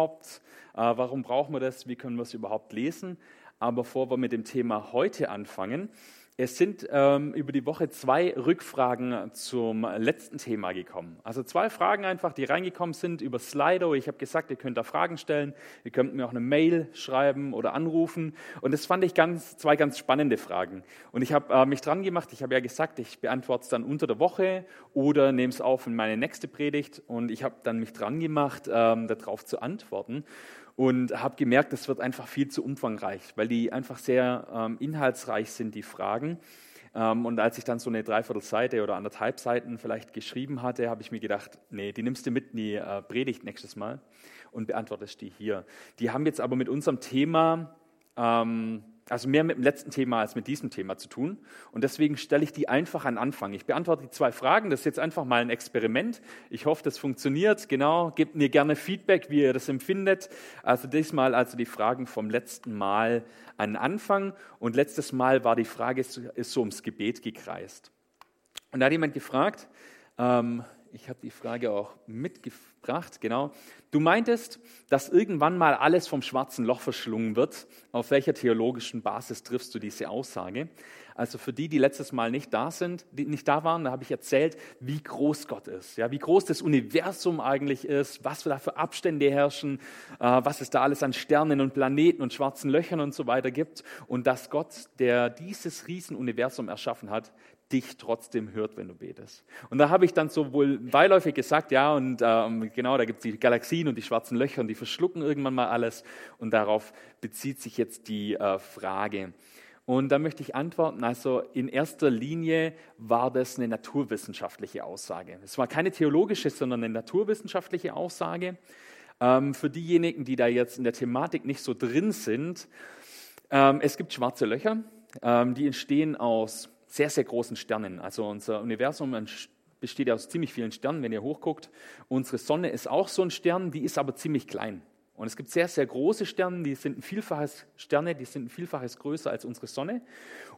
überhaupt? Äh, warum brauchen wir das? Wie können wir es überhaupt lesen? Aber bevor wir mit dem Thema heute anfangen, es sind ähm, über die Woche zwei Rückfragen zum letzten Thema gekommen. Also zwei Fragen einfach, die reingekommen sind über Slido. Ich habe gesagt, ihr könnt da Fragen stellen. Ihr könnt mir auch eine Mail schreiben oder anrufen. Und das fand ich ganz, zwei ganz spannende Fragen. Und ich habe äh, mich dran gemacht. Ich habe ja gesagt, ich beantworte es dann unter der Woche oder nehme es auf in meine nächste Predigt. Und ich habe dann mich dran gemacht, ähm, darauf zu antworten und habe gemerkt, das wird einfach viel zu umfangreich, weil die einfach sehr ähm, inhaltsreich sind, die Fragen. Ähm, und als ich dann so eine Dreiviertelseite oder anderthalb Seiten vielleicht geschrieben hatte, habe ich mir gedacht, nee, die nimmst du mit in die äh, Predigt nächstes Mal und beantwortest die hier. Die haben jetzt aber mit unserem Thema ähm, also mehr mit dem letzten Thema als mit diesem Thema zu tun. Und deswegen stelle ich die einfach an Anfang. Ich beantworte die zwei Fragen. Das ist jetzt einfach mal ein Experiment. Ich hoffe, das funktioniert. Genau. Gebt mir gerne Feedback, wie ihr das empfindet. Also diesmal also die Fragen vom letzten Mal an Anfang. Und letztes Mal war die Frage, ist so ums Gebet gekreist. Und da hat jemand gefragt, ähm, ich habe die Frage auch mitgebracht, genau. Du meintest, dass irgendwann mal alles vom schwarzen Loch verschlungen wird. Auf welcher theologischen Basis triffst du diese Aussage? Also für die, die letztes Mal nicht da sind, die nicht da waren, da habe ich erzählt, wie groß Gott ist, ja, wie groß das Universum eigentlich ist, was da für Abstände herrschen, äh, was es da alles an Sternen und Planeten und schwarzen Löchern und so weiter gibt und dass Gott, der dieses Riesenuniversum erschaffen hat, dich trotzdem hört, wenn du betest. Und da habe ich dann so wohl beiläufig gesagt, ja, und ähm, genau, da gibt es die Galaxien und die schwarzen Löcher und die verschlucken irgendwann mal alles. Und darauf bezieht sich jetzt die äh, Frage. Und da möchte ich antworten, also in erster Linie war das eine naturwissenschaftliche Aussage. Es war keine theologische, sondern eine naturwissenschaftliche Aussage. Ähm, für diejenigen, die da jetzt in der Thematik nicht so drin sind, ähm, es gibt schwarze Löcher, ähm, die entstehen aus sehr, sehr großen Sternen. Also unser Universum besteht aus ziemlich vielen Sternen, wenn ihr hochguckt. Unsere Sonne ist auch so ein Stern, die ist aber ziemlich klein. Und es gibt sehr, sehr große Sterne, die sind ein Vielfaches Sterne, die sind ein Vielfaches größer als unsere Sonne.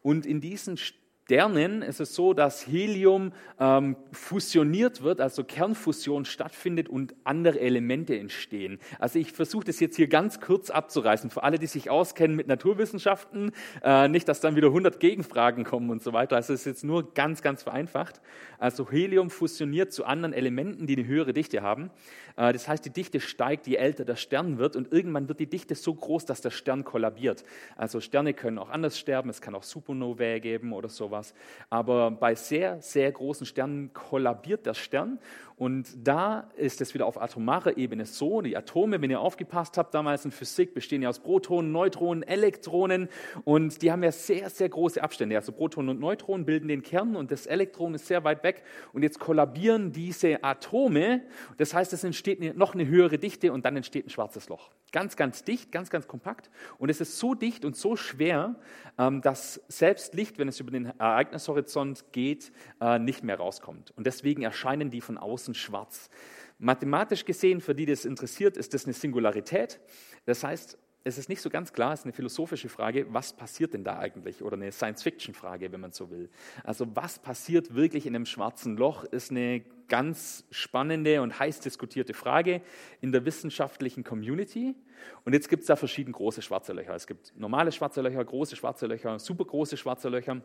Und in diesen Sternen ist es so, dass Helium ähm, fusioniert wird, also Kernfusion stattfindet und andere Elemente entstehen. Also ich versuche das jetzt hier ganz kurz abzureißen, für alle, die sich auskennen mit Naturwissenschaften, äh, nicht, dass dann wieder 100 Gegenfragen kommen und so weiter. Also es ist jetzt nur ganz, ganz vereinfacht. Also Helium fusioniert zu anderen Elementen, die eine höhere Dichte haben. Äh, das heißt, die Dichte steigt, je älter der Stern wird und irgendwann wird die Dichte so groß, dass der Stern kollabiert. Also Sterne können auch anders sterben, es kann auch Supernovae geben oder sowas. Aber bei sehr, sehr großen Sternen kollabiert der Stern und da ist es wieder auf atomarer Ebene so, die Atome, wenn ihr aufgepasst habt, damals in Physik bestehen ja aus Protonen, Neutronen, Elektronen und die haben ja sehr, sehr große Abstände. Also Protonen und Neutronen bilden den Kern und das Elektron ist sehr weit weg und jetzt kollabieren diese Atome. Das heißt, es entsteht noch eine höhere Dichte und dann entsteht ein schwarzes Loch. Ganz, ganz dicht, ganz, ganz kompakt und es ist so dicht und so schwer, ähm, dass selbst Licht, wenn es über den Ereignishorizont geht, äh, nicht mehr rauskommt. Und deswegen erscheinen die von außen außen schwarz. Mathematisch gesehen, für die das interessiert, ist das eine Singularität. Das heißt, es ist nicht so ganz klar, es ist eine philosophische Frage, was passiert denn da eigentlich? Oder eine Science-Fiction-Frage, wenn man so will. Also was passiert wirklich in einem schwarzen Loch, ist eine ganz spannende und heiß diskutierte Frage in der wissenschaftlichen Community. Und jetzt gibt es da verschiedene große schwarze Löcher. Es gibt normale schwarze Löcher, große schwarze Löcher, supergroße schwarze Löcher.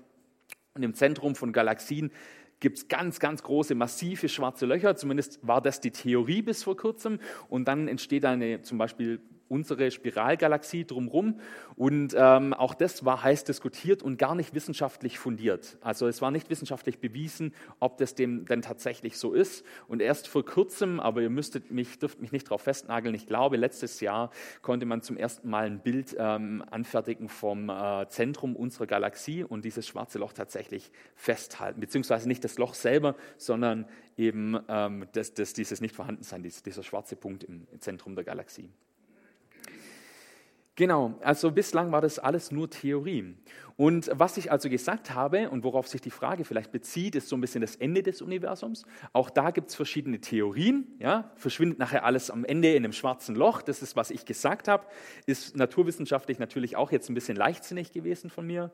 Und im Zentrum von Galaxien gibt es ganz, ganz große, massive schwarze Löcher. Zumindest war das die Theorie bis vor kurzem. Und dann entsteht eine zum Beispiel unsere Spiralgalaxie drumherum. Und ähm, auch das war heiß diskutiert und gar nicht wissenschaftlich fundiert. Also es war nicht wissenschaftlich bewiesen, ob das dem denn tatsächlich so ist. Und erst vor kurzem, aber ihr müsstet mich, dürft mich nicht darauf festnageln, ich glaube, letztes Jahr konnte man zum ersten Mal ein Bild ähm, anfertigen vom äh, Zentrum unserer Galaxie und dieses schwarze Loch tatsächlich festhalten. Beziehungsweise nicht das Loch selber, sondern eben ähm, das, das, dieses Nichtvorhandensein, dieser, dieser schwarze Punkt im Zentrum der Galaxie. Genau, also bislang war das alles nur Theorie. Und was ich also gesagt habe und worauf sich die Frage vielleicht bezieht, ist so ein bisschen das Ende des Universums. Auch da gibt es verschiedene Theorien. Ja? Verschwindet nachher alles am Ende in einem schwarzen Loch. Das ist, was ich gesagt habe. Ist naturwissenschaftlich natürlich auch jetzt ein bisschen leichtsinnig gewesen von mir.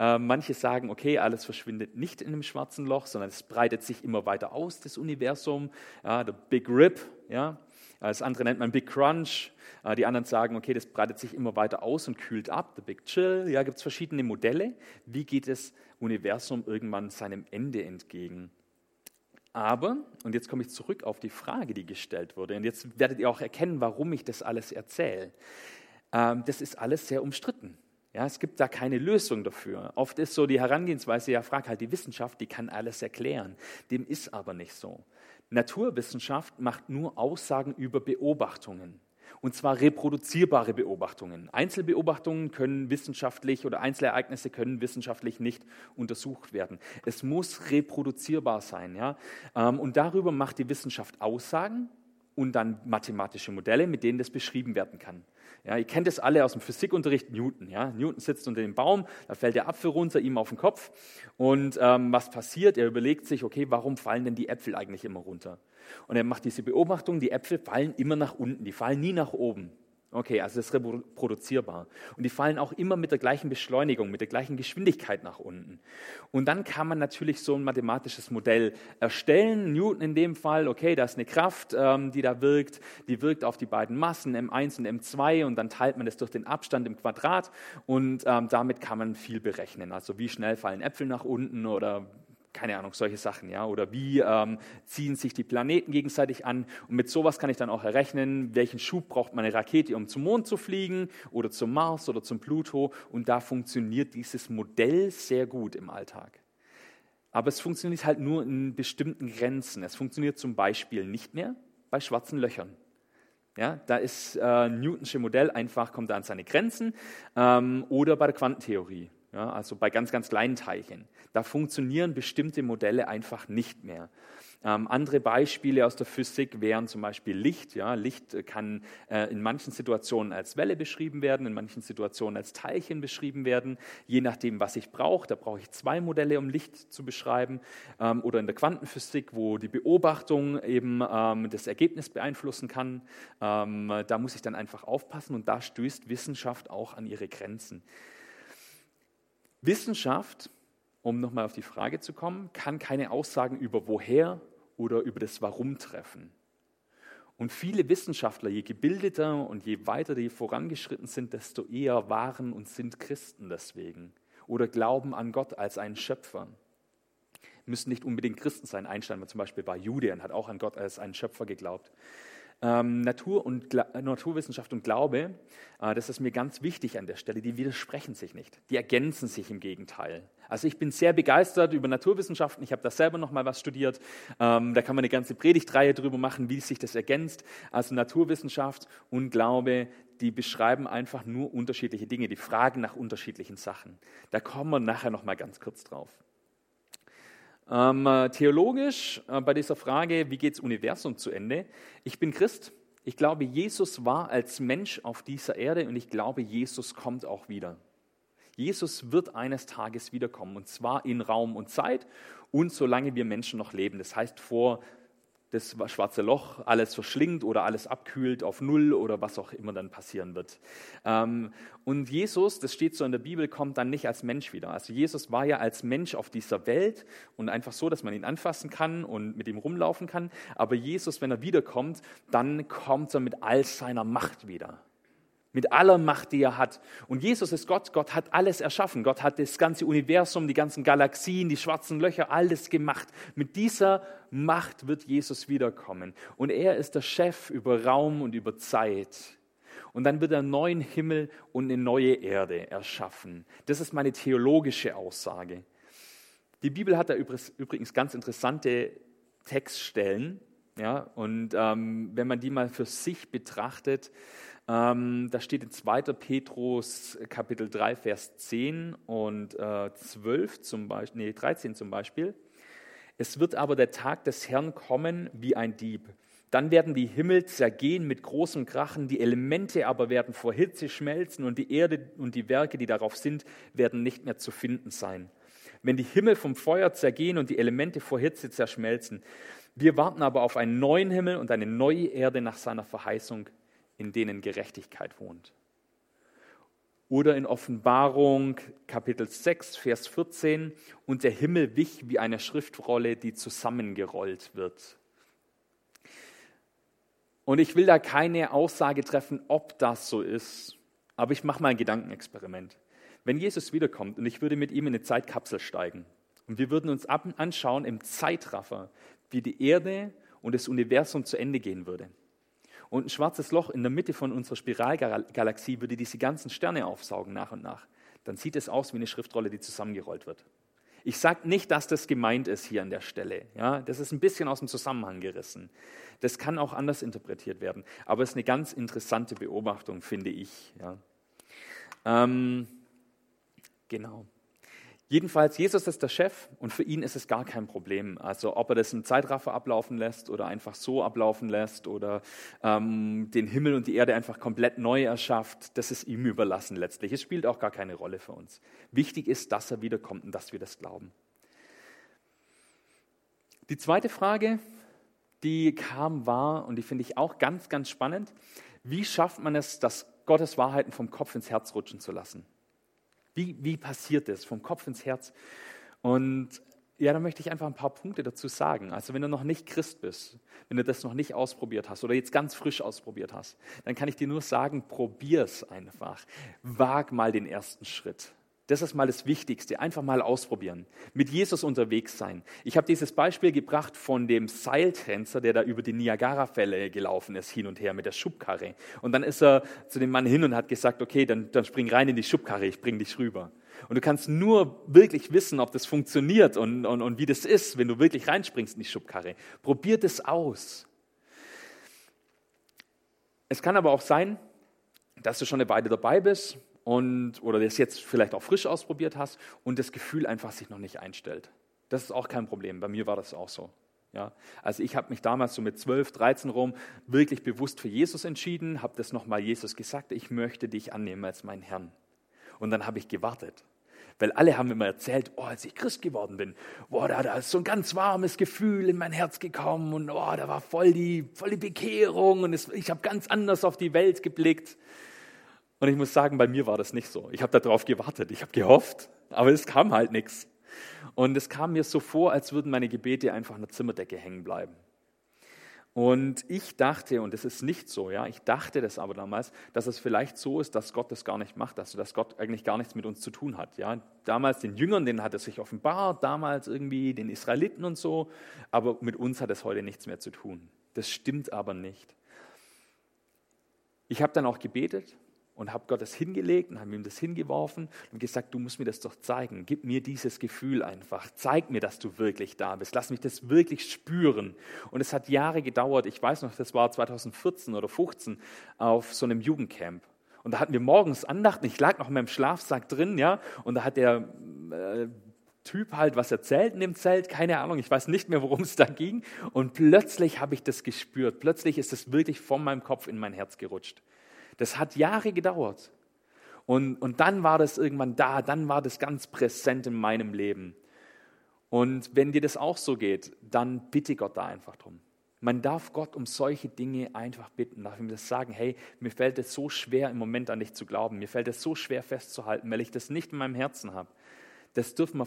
Äh, manche sagen, okay, alles verschwindet nicht in einem schwarzen Loch, sondern es breitet sich immer weiter aus, das Universum. Ja, der Big Rip, ja, Das andere nennt man Big Crunch. Die anderen sagen, okay, das breitet sich immer weiter aus und kühlt ab. The Big Chill. Ja, gibt es verschiedene Modelle. Wie geht das Universum irgendwann seinem Ende entgegen? Aber, und jetzt komme ich zurück auf die Frage, die gestellt wurde, und jetzt werdet ihr auch erkennen, warum ich das alles erzähle. Ähm, das ist alles sehr umstritten. Ja, es gibt da keine Lösung dafür. Oft ist so die Herangehensweise, ja, frag halt die Wissenschaft, die kann alles erklären. Dem ist aber nicht so. Naturwissenschaft macht nur Aussagen über Beobachtungen. Und zwar reproduzierbare Beobachtungen. Einzelbeobachtungen können wissenschaftlich oder Einzelereignisse können wissenschaftlich nicht untersucht werden. Es muss reproduzierbar sein. Ja? Ähm, und darüber macht die Wissenschaft Aussagen und dann mathematische Modelle, mit denen das beschrieben werden kann. Ja, ihr kennt es alle aus dem Physikunterricht, Newton. Ja? Newton sitzt unter dem Baum, da fällt der Apfel runter, ihm auf den Kopf. Und ähm, was passiert? Er überlegt sich, okay, warum fallen denn die Äpfel eigentlich immer runter? Und er macht diese Beobachtung, die Äpfel fallen immer nach unten, die fallen nie nach oben. Okay, also das ist reproduzierbar. Und die fallen auch immer mit der gleichen Beschleunigung, mit der gleichen Geschwindigkeit nach unten. Und dann kann man natürlich so ein mathematisches Modell erstellen. Newton in dem Fall, okay, da ist eine Kraft, ähm, die da wirkt, die wirkt auf die beiden Massen, M1 und M2, und dann teilt man das durch den Abstand im Quadrat und ähm, damit kann man viel berechnen. Also wie schnell fallen Äpfel nach unten oder keine Ahnung, solche Sachen, ja, oder wie ähm, ziehen sich die Planeten gegenseitig an. Und mit sowas kann ich dann auch errechnen, welchen Schub braucht meine Rakete, um zum Mond zu fliegen oder zum Mars oder zum Pluto. Und da funktioniert dieses Modell sehr gut im Alltag. Aber es funktioniert halt nur in bestimmten Grenzen. Es funktioniert zum Beispiel nicht mehr bei schwarzen Löchern. Ja, da ist äh, Newtonsche Modell einfach, kommt da an seine Grenzen. Ähm, oder bei der Quantentheorie. Ja, also bei ganz, ganz kleinen Teilchen. Da funktionieren bestimmte Modelle einfach nicht mehr. Ähm, andere Beispiele aus der Physik wären zum Beispiel Licht. Ja, Licht kann äh, in manchen Situationen als Welle beschrieben werden, in manchen Situationen als Teilchen beschrieben werden, je nachdem, was ich brauche. Da brauche ich zwei Modelle, um Licht zu beschreiben. Ähm, oder in der Quantenphysik, wo die Beobachtung eben ähm, das Ergebnis beeinflussen kann. Ähm, da muss ich dann einfach aufpassen und da stößt Wissenschaft auch an ihre Grenzen. Wissenschaft, um nochmal auf die Frage zu kommen, kann keine Aussagen über woher oder über das Warum treffen. Und viele Wissenschaftler, je gebildeter und je weiter die vorangeschritten sind, desto eher waren und sind Christen deswegen oder glauben an Gott als einen Schöpfer. Müssen nicht unbedingt Christen sein. Einstein zum Beispiel war Jude und hat auch an Gott als einen Schöpfer geglaubt. Ähm, Natur und Naturwissenschaft und Glaube, äh, das ist mir ganz wichtig an der Stelle, die widersprechen sich nicht. Die ergänzen sich im Gegenteil. Also ich bin sehr begeistert über Naturwissenschaften. Ich habe da selber noch mal was studiert. Ähm, da kann man eine ganze Predigtreihe drüber machen, wie sich das ergänzt. Also Naturwissenschaft und Glaube, die beschreiben einfach nur unterschiedliche Dinge. Die fragen nach unterschiedlichen Sachen. Da kommen wir nachher noch mal ganz kurz drauf. Ähm, äh, theologisch äh, bei dieser Frage, wie geht das Universum zu Ende? Ich bin Christ. Ich glaube, Jesus war als Mensch auf dieser Erde und ich glaube, Jesus kommt auch wieder. Jesus wird eines Tages wiederkommen und zwar in Raum und Zeit und solange wir Menschen noch leben. Das heißt vor das schwarze Loch alles verschlingt oder alles abkühlt auf Null oder was auch immer dann passieren wird. Ähm, und Jesus, das steht so in der Bibel, kommt dann nicht als Mensch wieder. Also Jesus war ja als Mensch auf dieser Welt und einfach so, dass man ihn anfassen kann und mit ihm rumlaufen kann. Aber Jesus, wenn er wiederkommt, dann kommt er mit all seiner Macht wieder mit aller Macht, die er hat. Und Jesus ist Gott. Gott hat alles erschaffen. Gott hat das ganze Universum, die ganzen Galaxien, die schwarzen Löcher, alles gemacht. Mit dieser Macht wird Jesus wiederkommen. Und er ist der Chef über Raum und über Zeit. Und dann wird er einen neuen Himmel und eine neue Erde erschaffen. Das ist meine theologische Aussage. Die Bibel hat da übrigens ganz interessante Textstellen. Ja, und ähm, wenn man die mal für sich betrachtet, ähm, da steht in 2. Petrus Kapitel 3, Vers 10 und äh, 12 zum nee, 13 zum Beispiel. Es wird aber der Tag des Herrn kommen wie ein Dieb. Dann werden die Himmel zergehen mit großem Krachen, die Elemente aber werden vor Hitze schmelzen und die Erde und die Werke, die darauf sind, werden nicht mehr zu finden sein. Wenn die Himmel vom Feuer zergehen und die Elemente vor Hitze zerschmelzen. Wir warten aber auf einen neuen Himmel und eine neue Erde nach seiner Verheißung, in denen Gerechtigkeit wohnt. Oder in Offenbarung Kapitel 6, Vers 14, und der Himmel wich wie eine Schriftrolle, die zusammengerollt wird. Und ich will da keine Aussage treffen, ob das so ist. Aber ich mache mal ein Gedankenexperiment. Wenn Jesus wiederkommt und ich würde mit ihm in eine Zeitkapsel steigen und wir würden uns anschauen im Zeitraffer, wie die Erde und das Universum zu Ende gehen würde. Und ein schwarzes Loch in der Mitte von unserer Spiralgalaxie würde diese ganzen Sterne aufsaugen nach und nach. Dann sieht es aus wie eine Schriftrolle, die zusammengerollt wird. Ich sage nicht, dass das gemeint ist hier an der Stelle. Ja, das ist ein bisschen aus dem Zusammenhang gerissen. Das kann auch anders interpretiert werden. Aber es ist eine ganz interessante Beobachtung, finde ich. Ja. Ähm, genau. Jedenfalls, Jesus ist der Chef und für ihn ist es gar kein Problem. Also ob er das im Zeitraffer ablaufen lässt oder einfach so ablaufen lässt oder ähm, den Himmel und die Erde einfach komplett neu erschafft, das ist ihm überlassen letztlich. Es spielt auch gar keine Rolle für uns. Wichtig ist, dass er wiederkommt und dass wir das glauben. Die zweite Frage, die kam, war, und die finde ich auch ganz, ganz spannend, wie schafft man es, dass Gottes Wahrheiten vom Kopf ins Herz rutschen zu lassen? Wie, wie passiert das vom Kopf ins Herz? Und ja, da möchte ich einfach ein paar Punkte dazu sagen. Also wenn du noch nicht Christ bist, wenn du das noch nicht ausprobiert hast oder jetzt ganz frisch ausprobiert hast, dann kann ich dir nur sagen, probier es einfach. Wag mal den ersten Schritt. Das ist mal das Wichtigste. Einfach mal ausprobieren. Mit Jesus unterwegs sein. Ich habe dieses Beispiel gebracht von dem Seiltänzer, der da über die Niagara-Fälle gelaufen ist, hin und her mit der Schubkarre. Und dann ist er zu dem Mann hin und hat gesagt, okay, dann, dann spring rein in die Schubkarre, ich bring dich rüber. Und du kannst nur wirklich wissen, ob das funktioniert und, und, und wie das ist, wenn du wirklich reinspringst in die Schubkarre. Probier das aus. Es kann aber auch sein, dass du schon eine Weile dabei bist und, oder das jetzt vielleicht auch frisch ausprobiert hast und das Gefühl einfach sich noch nicht einstellt. Das ist auch kein Problem. Bei mir war das auch so. Ja, also ich habe mich damals so mit 12, 13 rum wirklich bewusst für Jesus entschieden, habe das nochmal Jesus gesagt, ich möchte dich annehmen als meinen Herrn. Und dann habe ich gewartet. Weil alle haben immer erzählt, oh, als ich Christ geworden bin, boah, da, da ist so ein ganz warmes Gefühl in mein Herz gekommen und oh, da war voll die, voll die Bekehrung und es, ich habe ganz anders auf die Welt geblickt. Und ich muss sagen, bei mir war das nicht so. Ich habe darauf gewartet, ich habe gehofft, aber es kam halt nichts. Und es kam mir so vor, als würden meine Gebete einfach an der Zimmerdecke hängen bleiben. Und ich dachte, und das ist nicht so, ja, ich dachte das aber damals, dass es vielleicht so ist, dass Gott das gar nicht macht, also dass Gott eigentlich gar nichts mit uns zu tun hat. Ja. Damals den Jüngern, denen hat es sich offenbart, damals irgendwie den Israeliten und so, aber mit uns hat es heute nichts mehr zu tun. Das stimmt aber nicht. Ich habe dann auch gebetet und habe Gott das hingelegt und habe ihm das hingeworfen und gesagt, du musst mir das doch zeigen. Gib mir dieses Gefühl einfach. Zeig mir, dass du wirklich da bist. Lass mich das wirklich spüren. Und es hat Jahre gedauert. Ich weiß noch, das war 2014 oder 2015 auf so einem Jugendcamp. Und da hatten wir morgens Andachten. Ich lag noch in meinem Schlafsack drin, ja. Und da hat der äh, Typ halt was erzählt in dem Zelt, keine Ahnung, ich weiß nicht mehr, worum es da ging. Und plötzlich habe ich das gespürt. Plötzlich ist es wirklich von meinem Kopf in mein Herz gerutscht. Das hat Jahre gedauert. Und, und dann war das irgendwann da, dann war das ganz präsent in meinem Leben. Und wenn dir das auch so geht, dann bitte Gott da einfach drum. Man darf Gott um solche Dinge einfach bitten, darf ihm das sagen, hey, mir fällt es so schwer im Moment an dich zu glauben, mir fällt es so schwer festzuhalten, weil ich das nicht in meinem Herzen habe. Das dürfen wir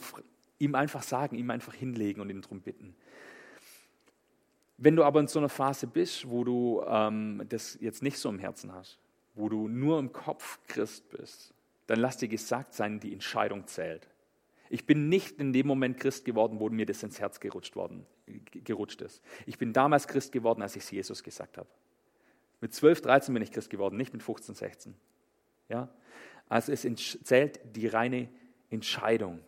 ihm einfach sagen, ihm einfach hinlegen und ihn darum bitten. Wenn du aber in so einer Phase bist, wo du ähm, das jetzt nicht so im Herzen hast, wo du nur im Kopf Christ bist, dann lass dir gesagt sein, die Entscheidung zählt. Ich bin nicht in dem Moment Christ geworden, wo mir das ins Herz gerutscht, worden, gerutscht ist. Ich bin damals Christ geworden, als ich es Jesus gesagt habe. Mit 12, 13 bin ich Christ geworden, nicht mit 15, 16. Ja? Also es zählt die reine Entscheidung.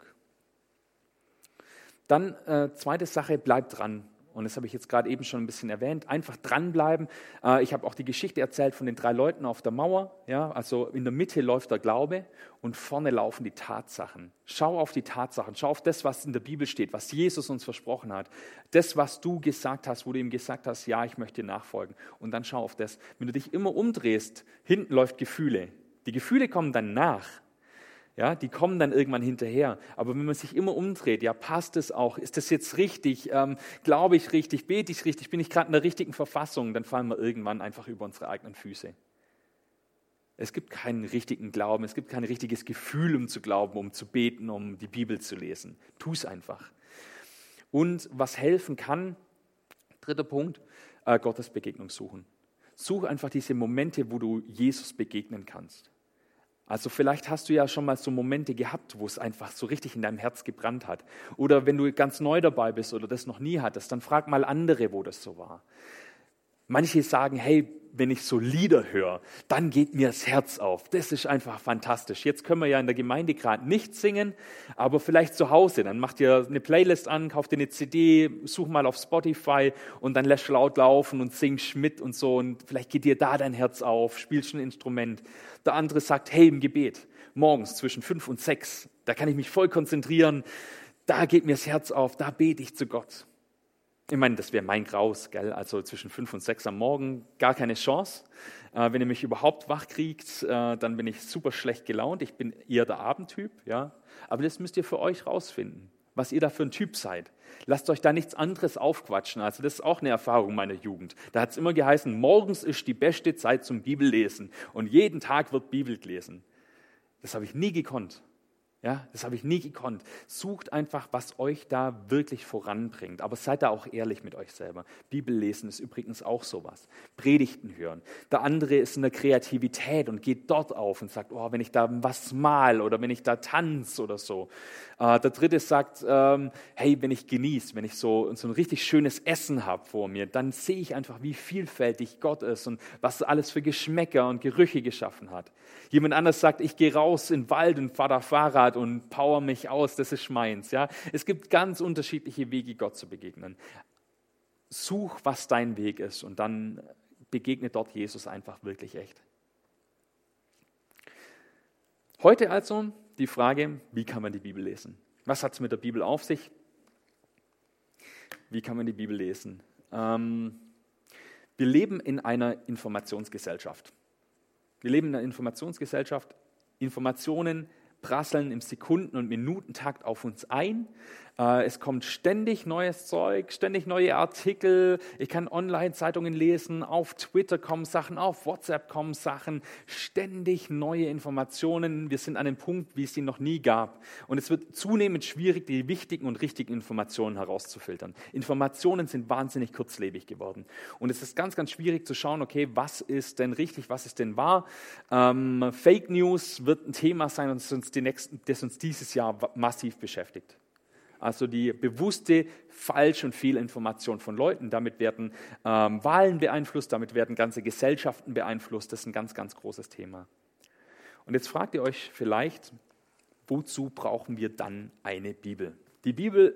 Dann, äh, zweite Sache, bleib dran und das habe ich jetzt gerade eben schon ein bisschen erwähnt, einfach dranbleiben. Äh, ich habe auch die Geschichte erzählt von den drei Leuten auf der Mauer. Ja, also in der Mitte läuft der Glaube und vorne laufen die Tatsachen. Schau auf die Tatsachen, schau auf das, was in der Bibel steht, was Jesus uns versprochen hat. Das, was du gesagt hast, wo du ihm gesagt hast, ja, ich möchte nachfolgen. Und dann schau auf das. Wenn du dich immer umdrehst, hinten läuft Gefühle. Die Gefühle kommen dann nach. Ja, die kommen dann irgendwann hinterher. Aber wenn man sich immer umdreht, ja, passt es auch? Ist das jetzt richtig? Ähm, Glaube ich richtig? Bete ich richtig? Bin ich gerade in der richtigen Verfassung? Dann fallen wir irgendwann einfach über unsere eigenen Füße. Es gibt keinen richtigen Glauben, es gibt kein richtiges Gefühl, um zu glauben, um zu beten, um die Bibel zu lesen. Tu es einfach. Und was helfen kann, dritter Punkt, äh, Gottes Begegnung suchen. Such einfach diese Momente, wo du Jesus begegnen kannst. Also vielleicht hast du ja schon mal so Momente gehabt, wo es einfach so richtig in deinem Herz gebrannt hat. Oder wenn du ganz neu dabei bist oder das noch nie hattest, dann frag mal andere, wo das so war. Manche sagen, hey, wenn ich so Lieder höre, dann geht mir das Herz auf. Das ist einfach fantastisch. Jetzt können wir ja in der Gemeinde gerade nicht singen, aber vielleicht zu Hause. Dann macht ihr eine Playlist an, kauft dir eine CD, such mal auf Spotify und dann lässt laut laufen und singst mit und so. Und vielleicht geht dir da dein Herz auf, spielst ein Instrument. Der andere sagt, hey, im Gebet, morgens zwischen fünf und sechs, da kann ich mich voll konzentrieren. Da geht mir das Herz auf, da bete ich zu Gott. Ich meine, das wäre mein Graus, gell? Also zwischen fünf und sechs am Morgen gar keine Chance. Äh, wenn ihr mich überhaupt wach kriegt, äh, dann bin ich super schlecht gelaunt. Ich bin eher der Abendtyp, ja. Aber das müsst ihr für euch rausfinden, was ihr da für ein Typ seid. Lasst euch da nichts anderes aufquatschen. Also das ist auch eine Erfahrung meiner Jugend. Da hat es immer geheißen, morgens ist die beste Zeit zum Bibellesen und jeden Tag wird Bibel gelesen. Das habe ich nie gekonnt. Ja, das habe ich nie gekonnt. Sucht einfach, was euch da wirklich voranbringt. Aber seid da auch ehrlich mit euch selber. Bibel lesen ist übrigens auch sowas. Predigten hören. Der andere ist in der Kreativität und geht dort auf und sagt, oh, wenn ich da was mal oder wenn ich da tanze oder so. Äh, der dritte sagt, ähm, hey, wenn ich genieße, wenn ich so, so ein richtig schönes Essen habe vor mir, dann sehe ich einfach, wie vielfältig Gott ist und was alles für Geschmäcker und Gerüche geschaffen hat. Jemand anders sagt, ich gehe raus in den Wald und fahre da Fahrrad und power mich aus, das ist meins. Ja? Es gibt ganz unterschiedliche Wege, Gott zu begegnen. Such, was dein Weg ist und dann begegne dort Jesus einfach wirklich echt. Heute also die Frage, wie kann man die Bibel lesen? Was hat es mit der Bibel auf sich? Wie kann man die Bibel lesen? Ähm, wir leben in einer Informationsgesellschaft. Wir leben in einer Informationsgesellschaft. Informationen prasseln im Sekunden- und Minutentakt auf uns ein. Äh, es kommt ständig neues Zeug, ständig neue Artikel. Ich kann Online-Zeitungen lesen, auf Twitter kommen Sachen, auf WhatsApp kommen Sachen, ständig neue Informationen. Wir sind an einem Punkt, wie es sie noch nie gab. Und es wird zunehmend schwierig, die wichtigen und richtigen Informationen herauszufiltern. Informationen sind wahnsinnig kurzlebig geworden. Und es ist ganz, ganz schwierig zu schauen, okay, was ist denn richtig, was ist denn wahr. Ähm, Fake News wird ein Thema sein, das uns, die nächsten, das uns dieses Jahr massiv beschäftigt also die bewusste Falsch- und Fehlinformation von Leuten. Damit werden ähm, Wahlen beeinflusst, damit werden ganze Gesellschaften beeinflusst. Das ist ein ganz, ganz großes Thema. Und jetzt fragt ihr euch vielleicht, wozu brauchen wir dann eine Bibel? Die Bibel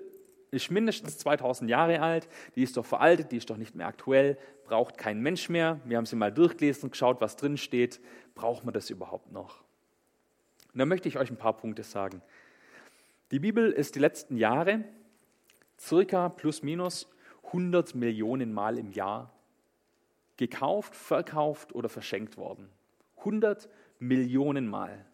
ist mindestens 2000 Jahre alt, die ist doch veraltet, die ist doch nicht mehr aktuell, braucht kein Mensch mehr. Wir haben sie mal durchgelesen und geschaut, was drin steht. Braucht man das überhaupt noch? Und da möchte ich euch ein paar Punkte sagen. Die Bibel ist die letzten Jahre circa plus minus 100 Millionen Mal im Jahr gekauft, verkauft oder verschenkt worden. 100 Millionen Mal.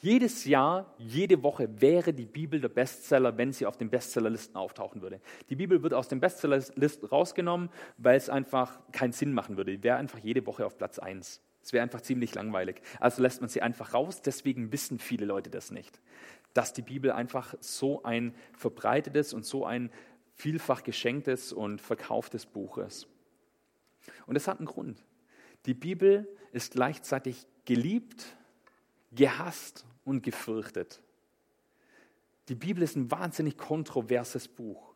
Jedes Jahr, jede Woche wäre die Bibel der Bestseller, wenn sie auf den Bestsellerlisten auftauchen würde. Die Bibel wird aus den Bestsellerlisten rausgenommen, weil es einfach keinen Sinn machen würde. Die wäre einfach jede Woche auf Platz 1. Es wäre einfach ziemlich langweilig. Also lässt man sie einfach raus, deswegen wissen viele Leute das nicht dass die Bibel einfach so ein verbreitetes und so ein vielfach geschenktes und verkauftes Buch ist. Und es hat einen Grund. Die Bibel ist gleichzeitig geliebt, gehasst und gefürchtet. Die Bibel ist ein wahnsinnig kontroverses Buch.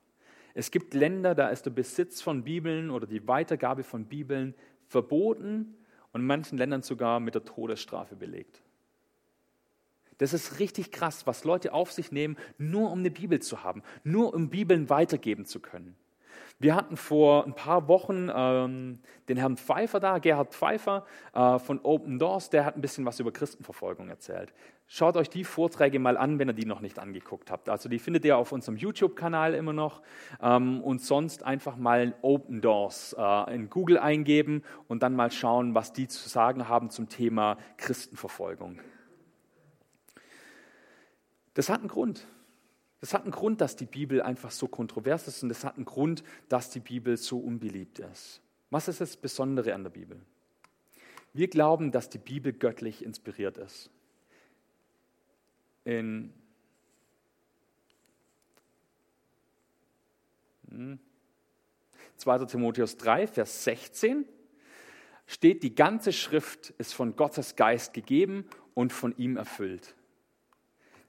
Es gibt Länder, da ist der Besitz von Bibeln oder die Weitergabe von Bibeln verboten und in manchen Ländern sogar mit der Todesstrafe belegt. Das ist richtig krass, was Leute auf sich nehmen, nur um eine Bibel zu haben, nur um Bibeln weitergeben zu können. Wir hatten vor ein paar Wochen ähm, den Herrn Pfeiffer da, Gerhard Pfeiffer äh, von Open Doors, der hat ein bisschen was über Christenverfolgung erzählt. Schaut euch die Vorträge mal an, wenn ihr die noch nicht angeguckt habt. Also die findet ihr auf unserem YouTube-Kanal immer noch ähm, und sonst einfach mal Open Doors äh, in Google eingeben und dann mal schauen, was die zu sagen haben zum Thema Christenverfolgung. Das hat einen Grund. Das hat einen Grund, dass die Bibel einfach so kontrovers ist und das hat einen Grund, dass die Bibel so unbeliebt ist. Was ist das Besondere an der Bibel? Wir glauben, dass die Bibel göttlich inspiriert ist. In 2. Hm, Timotheus 3, Vers 16 steht, die ganze Schrift ist von Gottes Geist gegeben und von ihm erfüllt.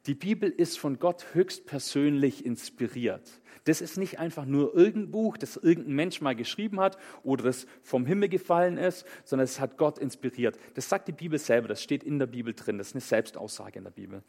Die Bibel ist von Gott höchstpersönlich inspiriert. Das ist nicht einfach nur irgendein Buch, das irgendein Mensch mal geschrieben hat oder das vom Himmel gefallen ist, sondern es hat Gott inspiriert. Das sagt die Bibel selber, das steht in der Bibel drin, das ist eine Selbstaussage in der Bibel.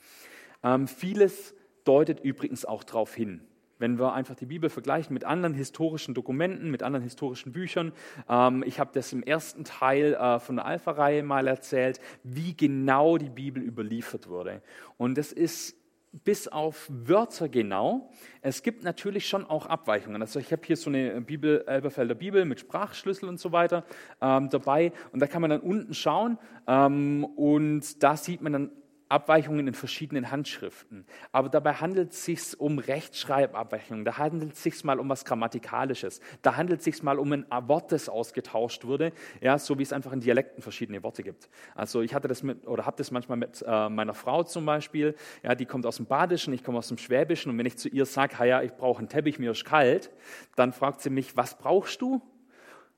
Ähm, vieles deutet übrigens auch darauf hin. Wenn wir einfach die Bibel vergleichen mit anderen historischen Dokumenten, mit anderen historischen Büchern. Ähm, ich habe das im ersten Teil äh, von der Alpha-Reihe mal erzählt, wie genau die Bibel überliefert wurde. Und das ist bis auf Wörter genau. Es gibt natürlich schon auch Abweichungen. Also ich habe hier so eine Bibel, Elberfelder Bibel mit Sprachschlüssel und so weiter ähm, dabei. Und da kann man dann unten schauen ähm, und da sieht man dann Abweichungen in verschiedenen Handschriften. Aber dabei handelt es sich um Rechtschreibabweichungen. Da handelt es sich mal um was Grammatikalisches. Da handelt es sich mal um ein Wort, das ausgetauscht wurde, ja, so wie es einfach in Dialekten verschiedene Worte gibt. Also ich hatte das mit, oder habe das manchmal mit äh, meiner Frau zum Beispiel. Ja, die kommt aus dem Badischen, ich komme aus dem Schwäbischen. Und wenn ich zu ihr sage, ja, ich brauche einen Teppich, mir ist kalt, dann fragt sie mich, was brauchst du? Und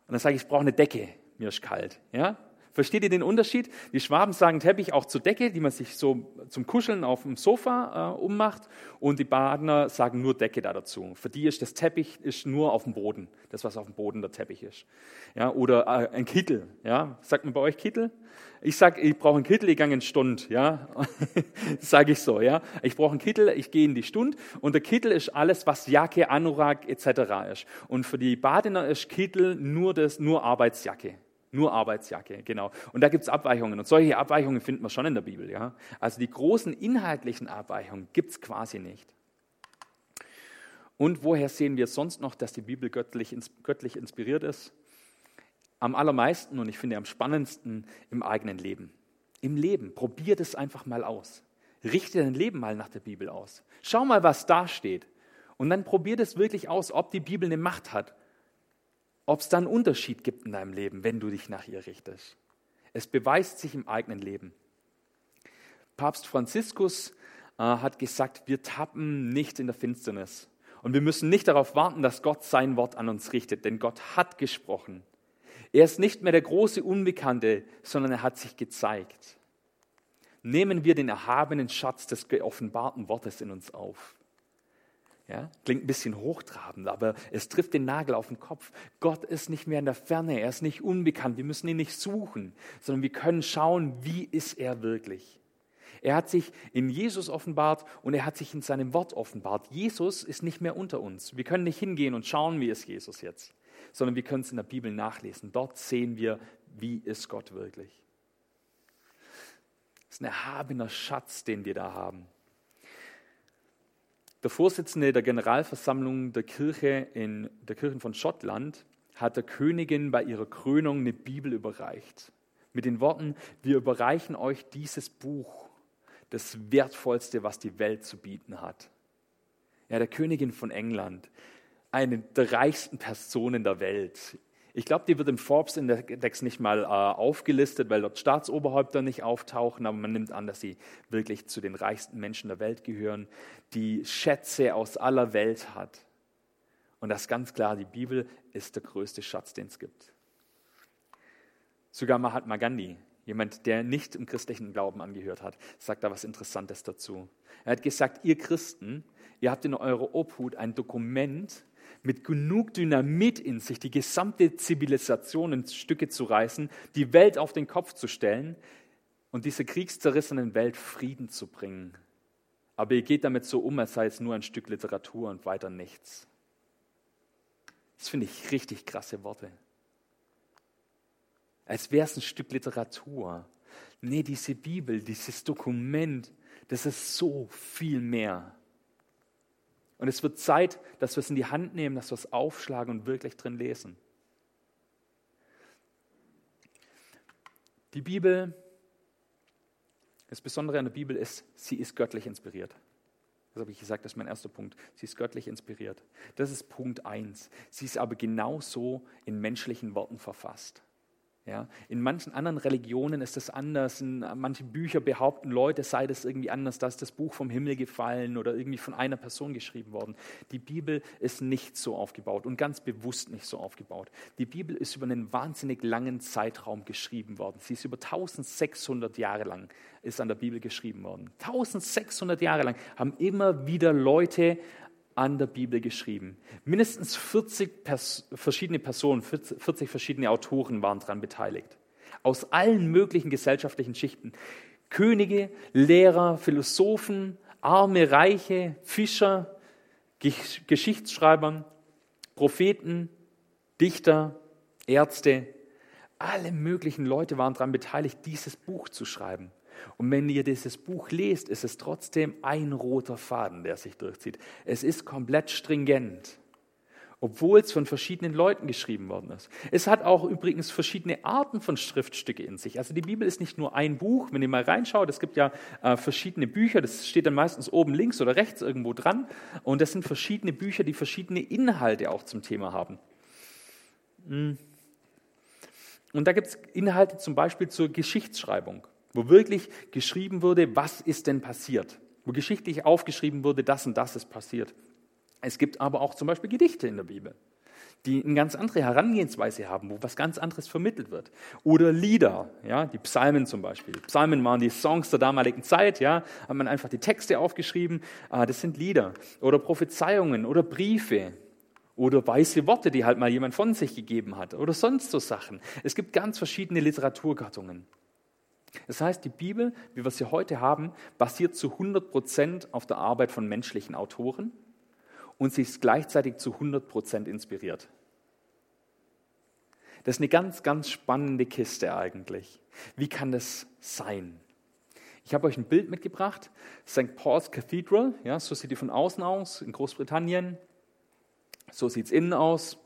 dann sage ich, ich brauche eine Decke, mir ist kalt. Ja, Versteht ihr den Unterschied? Die Schwaben sagen Teppich auch zur Decke, die man sich so zum Kuscheln auf dem Sofa äh, ummacht. Und die Badener sagen nur Decke da dazu. Für die ist das Teppich ist nur auf dem Boden, das, was auf dem Boden der Teppich ist. Ja, oder äh, ein Kittel. Ja? Sagt man bei euch Kittel? Ich sage, ich brauche einen Kittel, ich gehe in Stund. Ja? sage ich so. Ja? Ich brauche einen Kittel, ich gehe in die Stund. Und der Kittel ist alles, was Jacke, Anorak etc. ist. Und für die Badener ist Kittel nur, das, nur Arbeitsjacke. Nur Arbeitsjacke, genau. Und da gibt es Abweichungen. Und solche Abweichungen finden wir schon in der Bibel. Ja? Also die großen inhaltlichen Abweichungen gibt es quasi nicht. Und woher sehen wir sonst noch, dass die Bibel göttlich, göttlich inspiriert ist? Am allermeisten und ich finde am spannendsten im eigenen Leben. Im Leben. Probier das einfach mal aus. Richte dein Leben mal nach der Bibel aus. Schau mal, was da steht. Und dann probier das wirklich aus, ob die Bibel eine Macht hat ob es da einen Unterschied gibt in deinem Leben, wenn du dich nach ihr richtest. Es beweist sich im eigenen Leben. Papst Franziskus äh, hat gesagt, wir tappen nicht in der Finsternis. Und wir müssen nicht darauf warten, dass Gott sein Wort an uns richtet, denn Gott hat gesprochen. Er ist nicht mehr der große Unbekannte, sondern er hat sich gezeigt. Nehmen wir den erhabenen Schatz des geoffenbarten Wortes in uns auf. Ja, klingt ein bisschen hochtrabend, aber es trifft den Nagel auf den Kopf. Gott ist nicht mehr in der Ferne, er ist nicht unbekannt, wir müssen ihn nicht suchen, sondern wir können schauen, wie ist er wirklich. Er hat sich in Jesus offenbart und er hat sich in seinem Wort offenbart. Jesus ist nicht mehr unter uns. Wir können nicht hingehen und schauen, wie ist Jesus jetzt, sondern wir können es in der Bibel nachlesen. Dort sehen wir, wie ist Gott wirklich. Das ist ein erhabener Schatz, den wir da haben. Der Vorsitzende der Generalversammlung der Kirche in der Kirchen von Schottland hat der Königin bei ihrer Krönung eine Bibel überreicht. Mit den Worten, wir überreichen euch dieses Buch, das wertvollste, was die Welt zu bieten hat. Ja, der Königin von England, eine der reichsten Personen der Welt. Ich glaube, die wird im Forbes-Index nicht mal äh, aufgelistet, weil dort Staatsoberhäupter nicht auftauchen, aber man nimmt an, dass sie wirklich zu den reichsten Menschen der Welt gehören, die Schätze aus aller Welt hat. Und das ist ganz klar, die Bibel ist der größte Schatz, den es gibt. Sogar Mahatma Gandhi, jemand, der nicht im christlichen Glauben angehört hat, sagt da was Interessantes dazu. Er hat gesagt, ihr Christen, ihr habt in eurer Obhut ein Dokument, mit genug Dynamit in sich die gesamte Zivilisation in Stücke zu reißen, die Welt auf den Kopf zu stellen und dieser kriegszerrissenen Welt Frieden zu bringen. Aber ihr geht damit so um, als sei es nur ein Stück Literatur und weiter nichts. Das finde ich richtig krasse Worte. Als wäre es ein Stück Literatur. Nee, diese Bibel, dieses Dokument, das ist so viel mehr. Und es wird Zeit, dass wir es in die Hand nehmen, dass wir es aufschlagen und wirklich drin lesen. Die Bibel, das Besondere an der Bibel ist, sie ist göttlich inspiriert. Das habe ich gesagt, das ist mein erster Punkt. Sie ist göttlich inspiriert. Das ist Punkt eins. Sie ist aber genauso in menschlichen Worten verfasst. Ja, in manchen anderen Religionen ist das anders. In manchen Bücher behaupten Leute, sei das irgendwie anders, da ist das Buch vom Himmel gefallen oder irgendwie von einer Person geschrieben worden. Die Bibel ist nicht so aufgebaut und ganz bewusst nicht so aufgebaut. Die Bibel ist über einen wahnsinnig langen Zeitraum geschrieben worden. Sie ist über 1600 Jahre lang ist an der Bibel geschrieben worden. 1600 Jahre lang haben immer wieder Leute an der Bibel geschrieben. Mindestens 40 Pers verschiedene Personen, 40 verschiedene Autoren waren daran beteiligt. Aus allen möglichen gesellschaftlichen Schichten. Könige, Lehrer, Philosophen, arme, reiche, Fischer, Geschichtsschreiber, Propheten, Dichter, Ärzte, alle möglichen Leute waren daran beteiligt, dieses Buch zu schreiben. Und wenn ihr dieses Buch lest, ist es trotzdem ein roter Faden, der sich durchzieht. Es ist komplett stringent, obwohl es von verschiedenen Leuten geschrieben worden ist. Es hat auch übrigens verschiedene Arten von Schriftstücke in sich. Also die Bibel ist nicht nur ein Buch. Wenn ihr mal reinschaut, es gibt ja äh, verschiedene Bücher. Das steht dann meistens oben links oder rechts irgendwo dran. Und das sind verschiedene Bücher, die verschiedene Inhalte auch zum Thema haben. Hm. Und da gibt es Inhalte zum Beispiel zur Geschichtsschreibung wo wirklich geschrieben wurde, was ist denn passiert, wo geschichtlich aufgeschrieben wurde, das und das ist passiert. Es gibt aber auch zum Beispiel Gedichte in der Bibel, die eine ganz andere Herangehensweise haben, wo was ganz anderes vermittelt wird. Oder Lieder, ja, die Psalmen zum Beispiel. Psalmen waren die Songs der damaligen Zeit, ja, hat man einfach die Texte aufgeschrieben, ah, das sind Lieder. Oder Prophezeiungen oder Briefe, oder weiße Worte, die halt mal jemand von sich gegeben hat oder sonst so Sachen. Es gibt ganz verschiedene Literaturgattungen. Das heißt, die Bibel, wie wir sie heute haben, basiert zu 100 Prozent auf der Arbeit von menschlichen Autoren und sie ist gleichzeitig zu 100 Prozent inspiriert. Das ist eine ganz, ganz spannende Kiste eigentlich. Wie kann das sein? Ich habe euch ein Bild mitgebracht, St. Paul's Cathedral, ja, so sieht die von außen aus, in Großbritannien. So sieht es innen aus.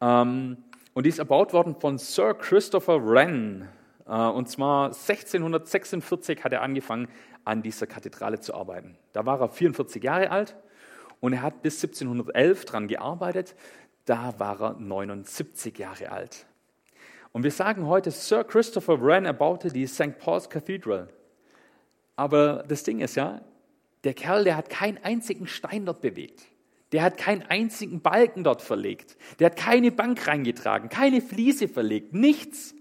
Ähm, und die ist erbaut worden von Sir Christopher Wren. Äh, und zwar 1646 hat er angefangen, an dieser Kathedrale zu arbeiten. Da war er 44 Jahre alt und er hat bis 1711 daran gearbeitet. Da war er 79 Jahre alt. Und wir sagen heute, Sir Christopher Wren erbaute die St. Paul's Cathedral. Aber das Ding ist ja, der Kerl, der hat keinen einzigen Stein dort bewegt. Der hat keinen einzigen Balken dort verlegt. Der hat keine Bank reingetragen, keine Fliese verlegt, nichts.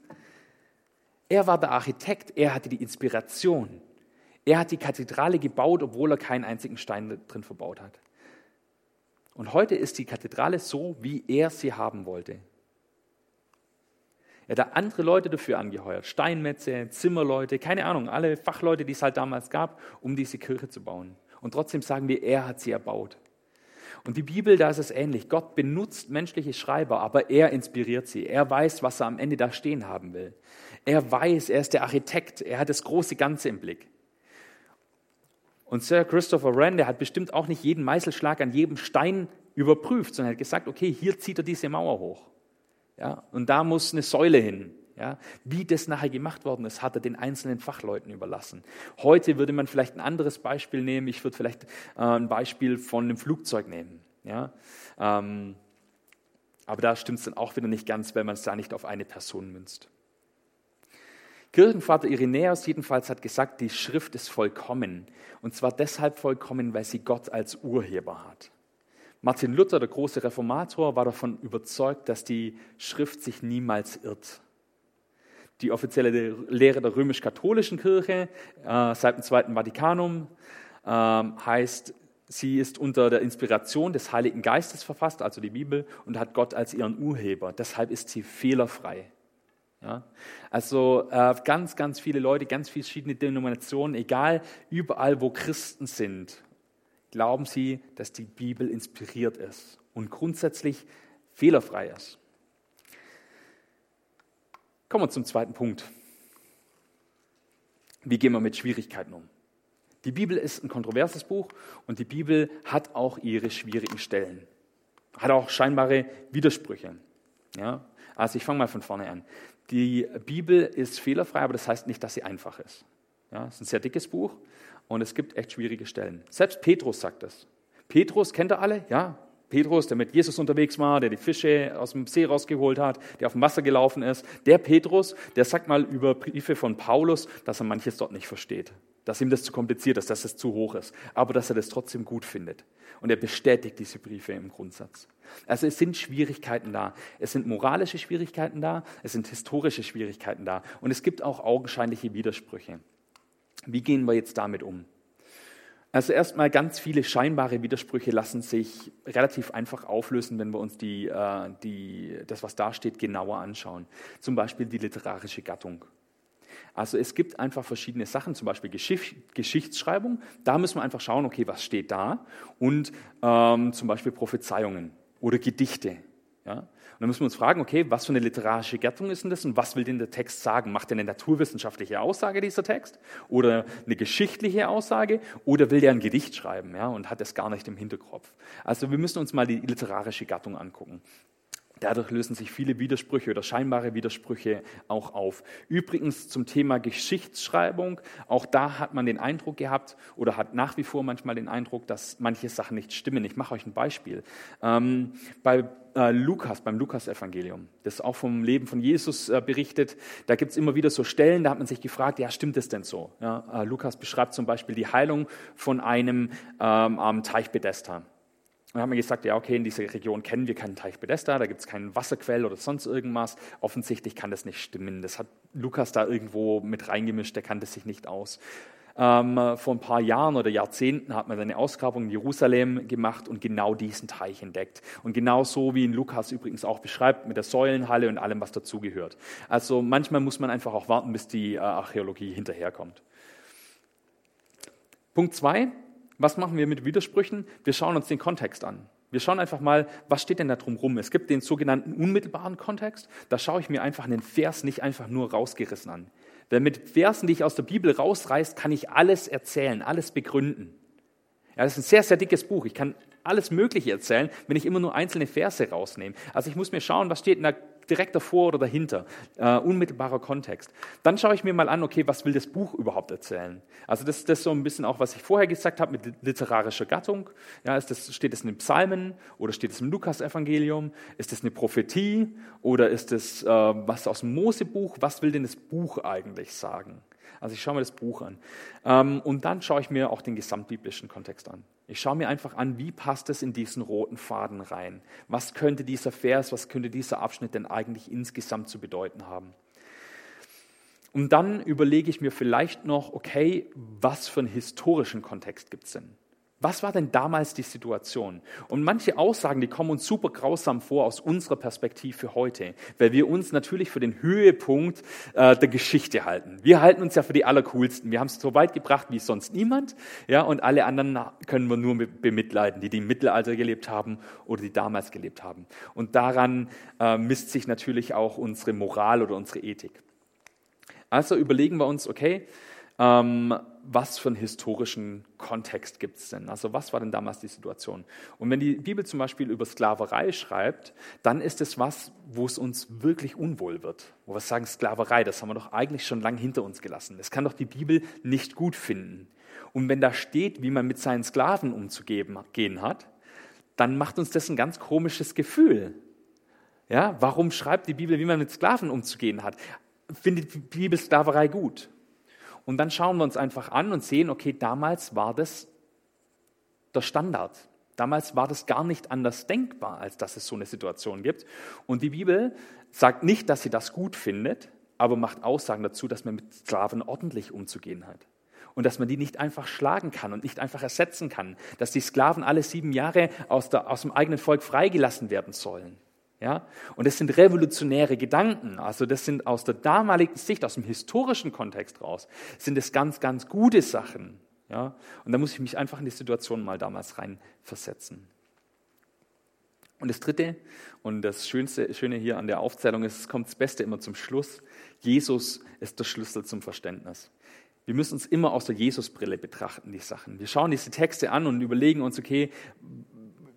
Er war der Architekt, er hatte die Inspiration. Er hat die Kathedrale gebaut, obwohl er keinen einzigen Stein drin verbaut hat. Und heute ist die Kathedrale so, wie er sie haben wollte. Er hat andere Leute dafür angeheuert, Steinmetze, Zimmerleute, keine Ahnung, alle Fachleute, die es halt damals gab, um diese Kirche zu bauen. Und trotzdem sagen wir, er hat sie erbaut. Und die Bibel, da ist es ähnlich. Gott benutzt menschliche Schreiber, aber er inspiriert sie. Er weiß, was er am Ende da stehen haben will. Er weiß, er ist der Architekt, er hat das große Ganze im Blick. Und Sir Christopher Wren, der hat bestimmt auch nicht jeden Meißelschlag an jedem Stein überprüft, sondern hat gesagt, okay, hier zieht er diese Mauer hoch. Ja, und da muss eine Säule hin. Ja, wie das nachher gemacht worden ist, hat er den einzelnen Fachleuten überlassen. Heute würde man vielleicht ein anderes Beispiel nehmen. Ich würde vielleicht äh, ein Beispiel von einem Flugzeug nehmen. Ja, ähm, aber da stimmt es dann auch wieder nicht ganz, wenn man es da nicht auf eine Person münzt. Kirchenvater Irenäus jedenfalls hat gesagt, die Schrift ist vollkommen. Und zwar deshalb vollkommen, weil sie Gott als Urheber hat. Martin Luther, der große Reformator, war davon überzeugt, dass die Schrift sich niemals irrt. Die offizielle Lehre der römisch-katholischen Kirche äh, seit dem Zweiten Vatikanum äh, heißt, sie ist unter der Inspiration des Heiligen Geistes verfasst, also die Bibel, und hat Gott als ihren Urheber. Deshalb ist sie fehlerfrei. Ja? Also äh, ganz, ganz viele Leute, ganz verschiedene Denominationen, egal, überall, wo Christen sind, glauben sie, dass die Bibel inspiriert ist und grundsätzlich fehlerfrei ist. Kommen wir zum zweiten Punkt. Wie gehen wir mit Schwierigkeiten um? Die Bibel ist ein kontroverses Buch und die Bibel hat auch ihre schwierigen Stellen. Hat auch scheinbare Widersprüche. Ja? Also ich fange mal von vorne an. Die Bibel ist fehlerfrei, aber das heißt nicht, dass sie einfach ist. Ja, es ist ein sehr dickes Buch und es gibt echt schwierige Stellen. Selbst Petrus sagt das. Petrus kennt ihr alle, ja, Petrus, der mit Jesus unterwegs war, der die Fische aus dem See rausgeholt hat, der auf dem Wasser gelaufen ist. Der Petrus, der sagt mal über Briefe von Paulus, dass er manches dort nicht versteht, dass ihm das zu kompliziert ist, dass es zu hoch ist, aber dass er das trotzdem gut findet. Und er bestätigt diese Briefe im Grundsatz. Also es sind Schwierigkeiten da. Es sind moralische Schwierigkeiten da, es sind historische Schwierigkeiten da und es gibt auch augenscheinliche Widersprüche. Wie gehen wir jetzt damit um? Also erstmal ganz viele scheinbare Widersprüche lassen sich relativ einfach auflösen, wenn wir uns die, äh, die, das, was da steht, genauer anschauen. Zum Beispiel die literarische Gattung. Also es gibt einfach verschiedene Sachen, zum Beispiel Geschicht, Geschichtsschreibung. Da müssen wir einfach schauen, okay, was steht da? Und ähm, zum Beispiel Prophezeiungen oder Gedichte. Ja? Und dann müssen wir uns fragen, okay, was für eine literarische Gattung ist denn das und was will denn der Text sagen? Macht er eine naturwissenschaftliche Aussage, dieser Text? Oder eine geschichtliche Aussage? Oder will der ein Gedicht schreiben ja, und hat es gar nicht im Hinterkopf? Also wir müssen uns mal die literarische Gattung angucken. Dadurch lösen sich viele Widersprüche oder scheinbare Widersprüche auch auf. Übrigens zum Thema Geschichtsschreibung, auch da hat man den Eindruck gehabt oder hat nach wie vor manchmal den Eindruck, dass manche Sachen nicht stimmen. Ich mache euch ein Beispiel. Ähm, bei äh, Lukas, beim Lukas-Evangelium, das auch vom Leben von Jesus äh, berichtet, da gibt es immer wieder so Stellen, da hat man sich gefragt, ja, stimmt das denn so? Ja, äh, Lukas beschreibt zum Beispiel die Heilung von einem ähm, am Teich Bethesda. Dann haben wir gesagt, ja, okay, in dieser Region kennen wir keinen Teich Bethesda, da gibt es keinen Wasserquell oder sonst irgendwas. Offensichtlich kann das nicht stimmen. Das hat Lukas da irgendwo mit reingemischt, der kannte sich nicht aus. Ähm, vor ein paar Jahren oder Jahrzehnten hat man eine Ausgrabung in Jerusalem gemacht und genau diesen Teich entdeckt. Und genau so, wie ihn Lukas übrigens auch beschreibt, mit der Säulenhalle und allem, was dazugehört. Also manchmal muss man einfach auch warten, bis die äh, Archäologie hinterherkommt. Punkt zwei, was machen wir mit Widersprüchen? Wir schauen uns den Kontext an. Wir schauen einfach mal, was steht denn da drum rum? Es gibt den sogenannten unmittelbaren Kontext. Da schaue ich mir einfach einen Vers nicht einfach nur rausgerissen an. Wer mit Versen, die ich aus der Bibel rausreißt, kann ich alles erzählen, alles begründen. Ja, das ist ein sehr, sehr dickes Buch. Ich kann alles Mögliche erzählen, wenn ich immer nur einzelne Verse rausnehme. Also ich muss mir schauen, was steht in der direkt davor oder dahinter, äh, unmittelbarer Kontext. Dann schaue ich mir mal an, okay, was will das Buch überhaupt erzählen? Also das ist das so ein bisschen auch, was ich vorher gesagt habe mit literarischer Gattung. Ja, ist das, steht es in den Psalmen oder steht es im Lukas-Evangelium? Ist es eine Prophetie oder ist es äh, was aus dem Mosebuch? Was will denn das Buch eigentlich sagen? Also ich schaue mir das Buch an. Ähm, und dann schaue ich mir auch den gesamtbiblischen Kontext an. Ich schaue mir einfach an, wie passt es in diesen roten Faden rein? Was könnte dieser Vers, was könnte dieser Abschnitt denn eigentlich insgesamt zu bedeuten haben? Und dann überlege ich mir vielleicht noch, okay, was für einen historischen Kontext gibt es denn? Was war denn damals die Situation? Und manche Aussagen, die kommen uns super grausam vor aus unserer Perspektive heute, weil wir uns natürlich für den Höhepunkt äh, der Geschichte halten. Wir halten uns ja für die allercoolsten. Wir haben es so weit gebracht wie sonst niemand, ja, und alle anderen können wir nur bemitleiden, die, die im Mittelalter gelebt haben oder die damals gelebt haben. Und daran äh, misst sich natürlich auch unsere Moral oder unsere Ethik. Also überlegen wir uns, okay, ähm, was für einen historischen Kontext gibt es denn? Also was war denn damals die Situation? Und wenn die Bibel zum Beispiel über Sklaverei schreibt, dann ist es was, wo es uns wirklich unwohl wird. Wo wir sagen, Sklaverei, das haben wir doch eigentlich schon lange hinter uns gelassen. Das kann doch die Bibel nicht gut finden. Und wenn da steht, wie man mit seinen Sklaven umzugehen hat, dann macht uns das ein ganz komisches Gefühl. Ja, warum schreibt die Bibel, wie man mit Sklaven umzugehen hat? Findet die Bibel Sklaverei gut? Und dann schauen wir uns einfach an und sehen, okay, damals war das der Standard. Damals war das gar nicht anders denkbar, als dass es so eine Situation gibt. Und die Bibel sagt nicht, dass sie das gut findet, aber macht Aussagen dazu, dass man mit Sklaven ordentlich umzugehen hat. Und dass man die nicht einfach schlagen kann und nicht einfach ersetzen kann. Dass die Sklaven alle sieben Jahre aus, der, aus dem eigenen Volk freigelassen werden sollen. Ja? Und das sind revolutionäre Gedanken. Also das sind aus der damaligen Sicht, aus dem historischen Kontext raus, sind es ganz, ganz gute Sachen. Ja? Und da muss ich mich einfach in die Situation mal damals reinversetzen. Und das Dritte und das Schönste, Schöne hier an der Aufzählung ist, es kommt das Beste immer zum Schluss. Jesus ist der Schlüssel zum Verständnis. Wir müssen uns immer aus der Jesusbrille betrachten, die Sachen. Wir schauen diese Texte an und überlegen uns, okay,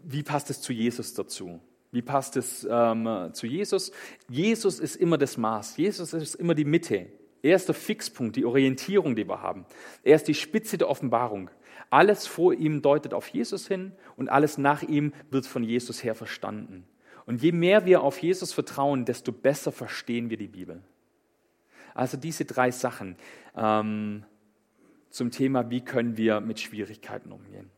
wie passt es zu Jesus dazu? Wie passt es ähm, zu Jesus? Jesus ist immer das Maß. Jesus ist immer die Mitte. Er ist der Fixpunkt, die Orientierung, die wir haben. Er ist die Spitze der Offenbarung. Alles vor ihm deutet auf Jesus hin und alles nach ihm wird von Jesus her verstanden. Und je mehr wir auf Jesus vertrauen, desto besser verstehen wir die Bibel. Also diese drei Sachen ähm, zum Thema, wie können wir mit Schwierigkeiten umgehen.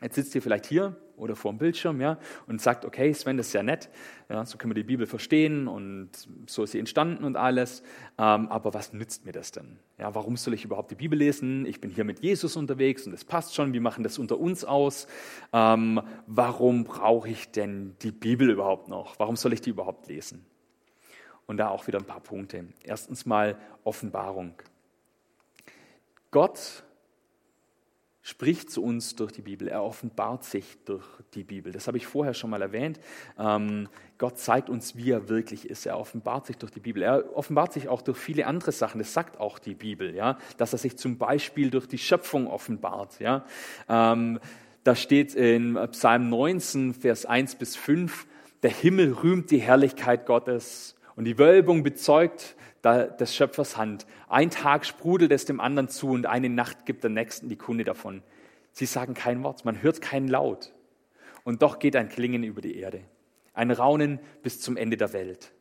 Jetzt sitzt ihr vielleicht hier oder vor dem Bildschirm ja, und sagt, okay, Sven, das ist ja nett, ja, so können wir die Bibel verstehen und so ist sie entstanden und alles, ähm, aber was nützt mir das denn? Ja, warum soll ich überhaupt die Bibel lesen? Ich bin hier mit Jesus unterwegs und das passt schon, wir machen das unter uns aus. Ähm, warum brauche ich denn die Bibel überhaupt noch? Warum soll ich die überhaupt lesen? Und da auch wieder ein paar Punkte. Erstens mal Offenbarung. Gott spricht zu uns durch die Bibel, er offenbart sich durch die Bibel. Das habe ich vorher schon mal erwähnt. Ähm, Gott zeigt uns, wie er wirklich ist. Er offenbart sich durch die Bibel. Er offenbart sich auch durch viele andere Sachen. Das sagt auch die Bibel, ja, dass er sich zum Beispiel durch die Schöpfung offenbart. Ja. Ähm, da steht in Psalm 19, Vers 1 bis 5, der Himmel rühmt die Herrlichkeit Gottes und die Wölbung bezeugt des Schöpfers Hand. Ein Tag sprudelt es dem anderen zu und eine Nacht gibt der Nächsten die Kunde davon. Sie sagen kein Wort, man hört keinen Laut. Und doch geht ein Klingen über die Erde, ein Raunen bis zum Ende der Welt.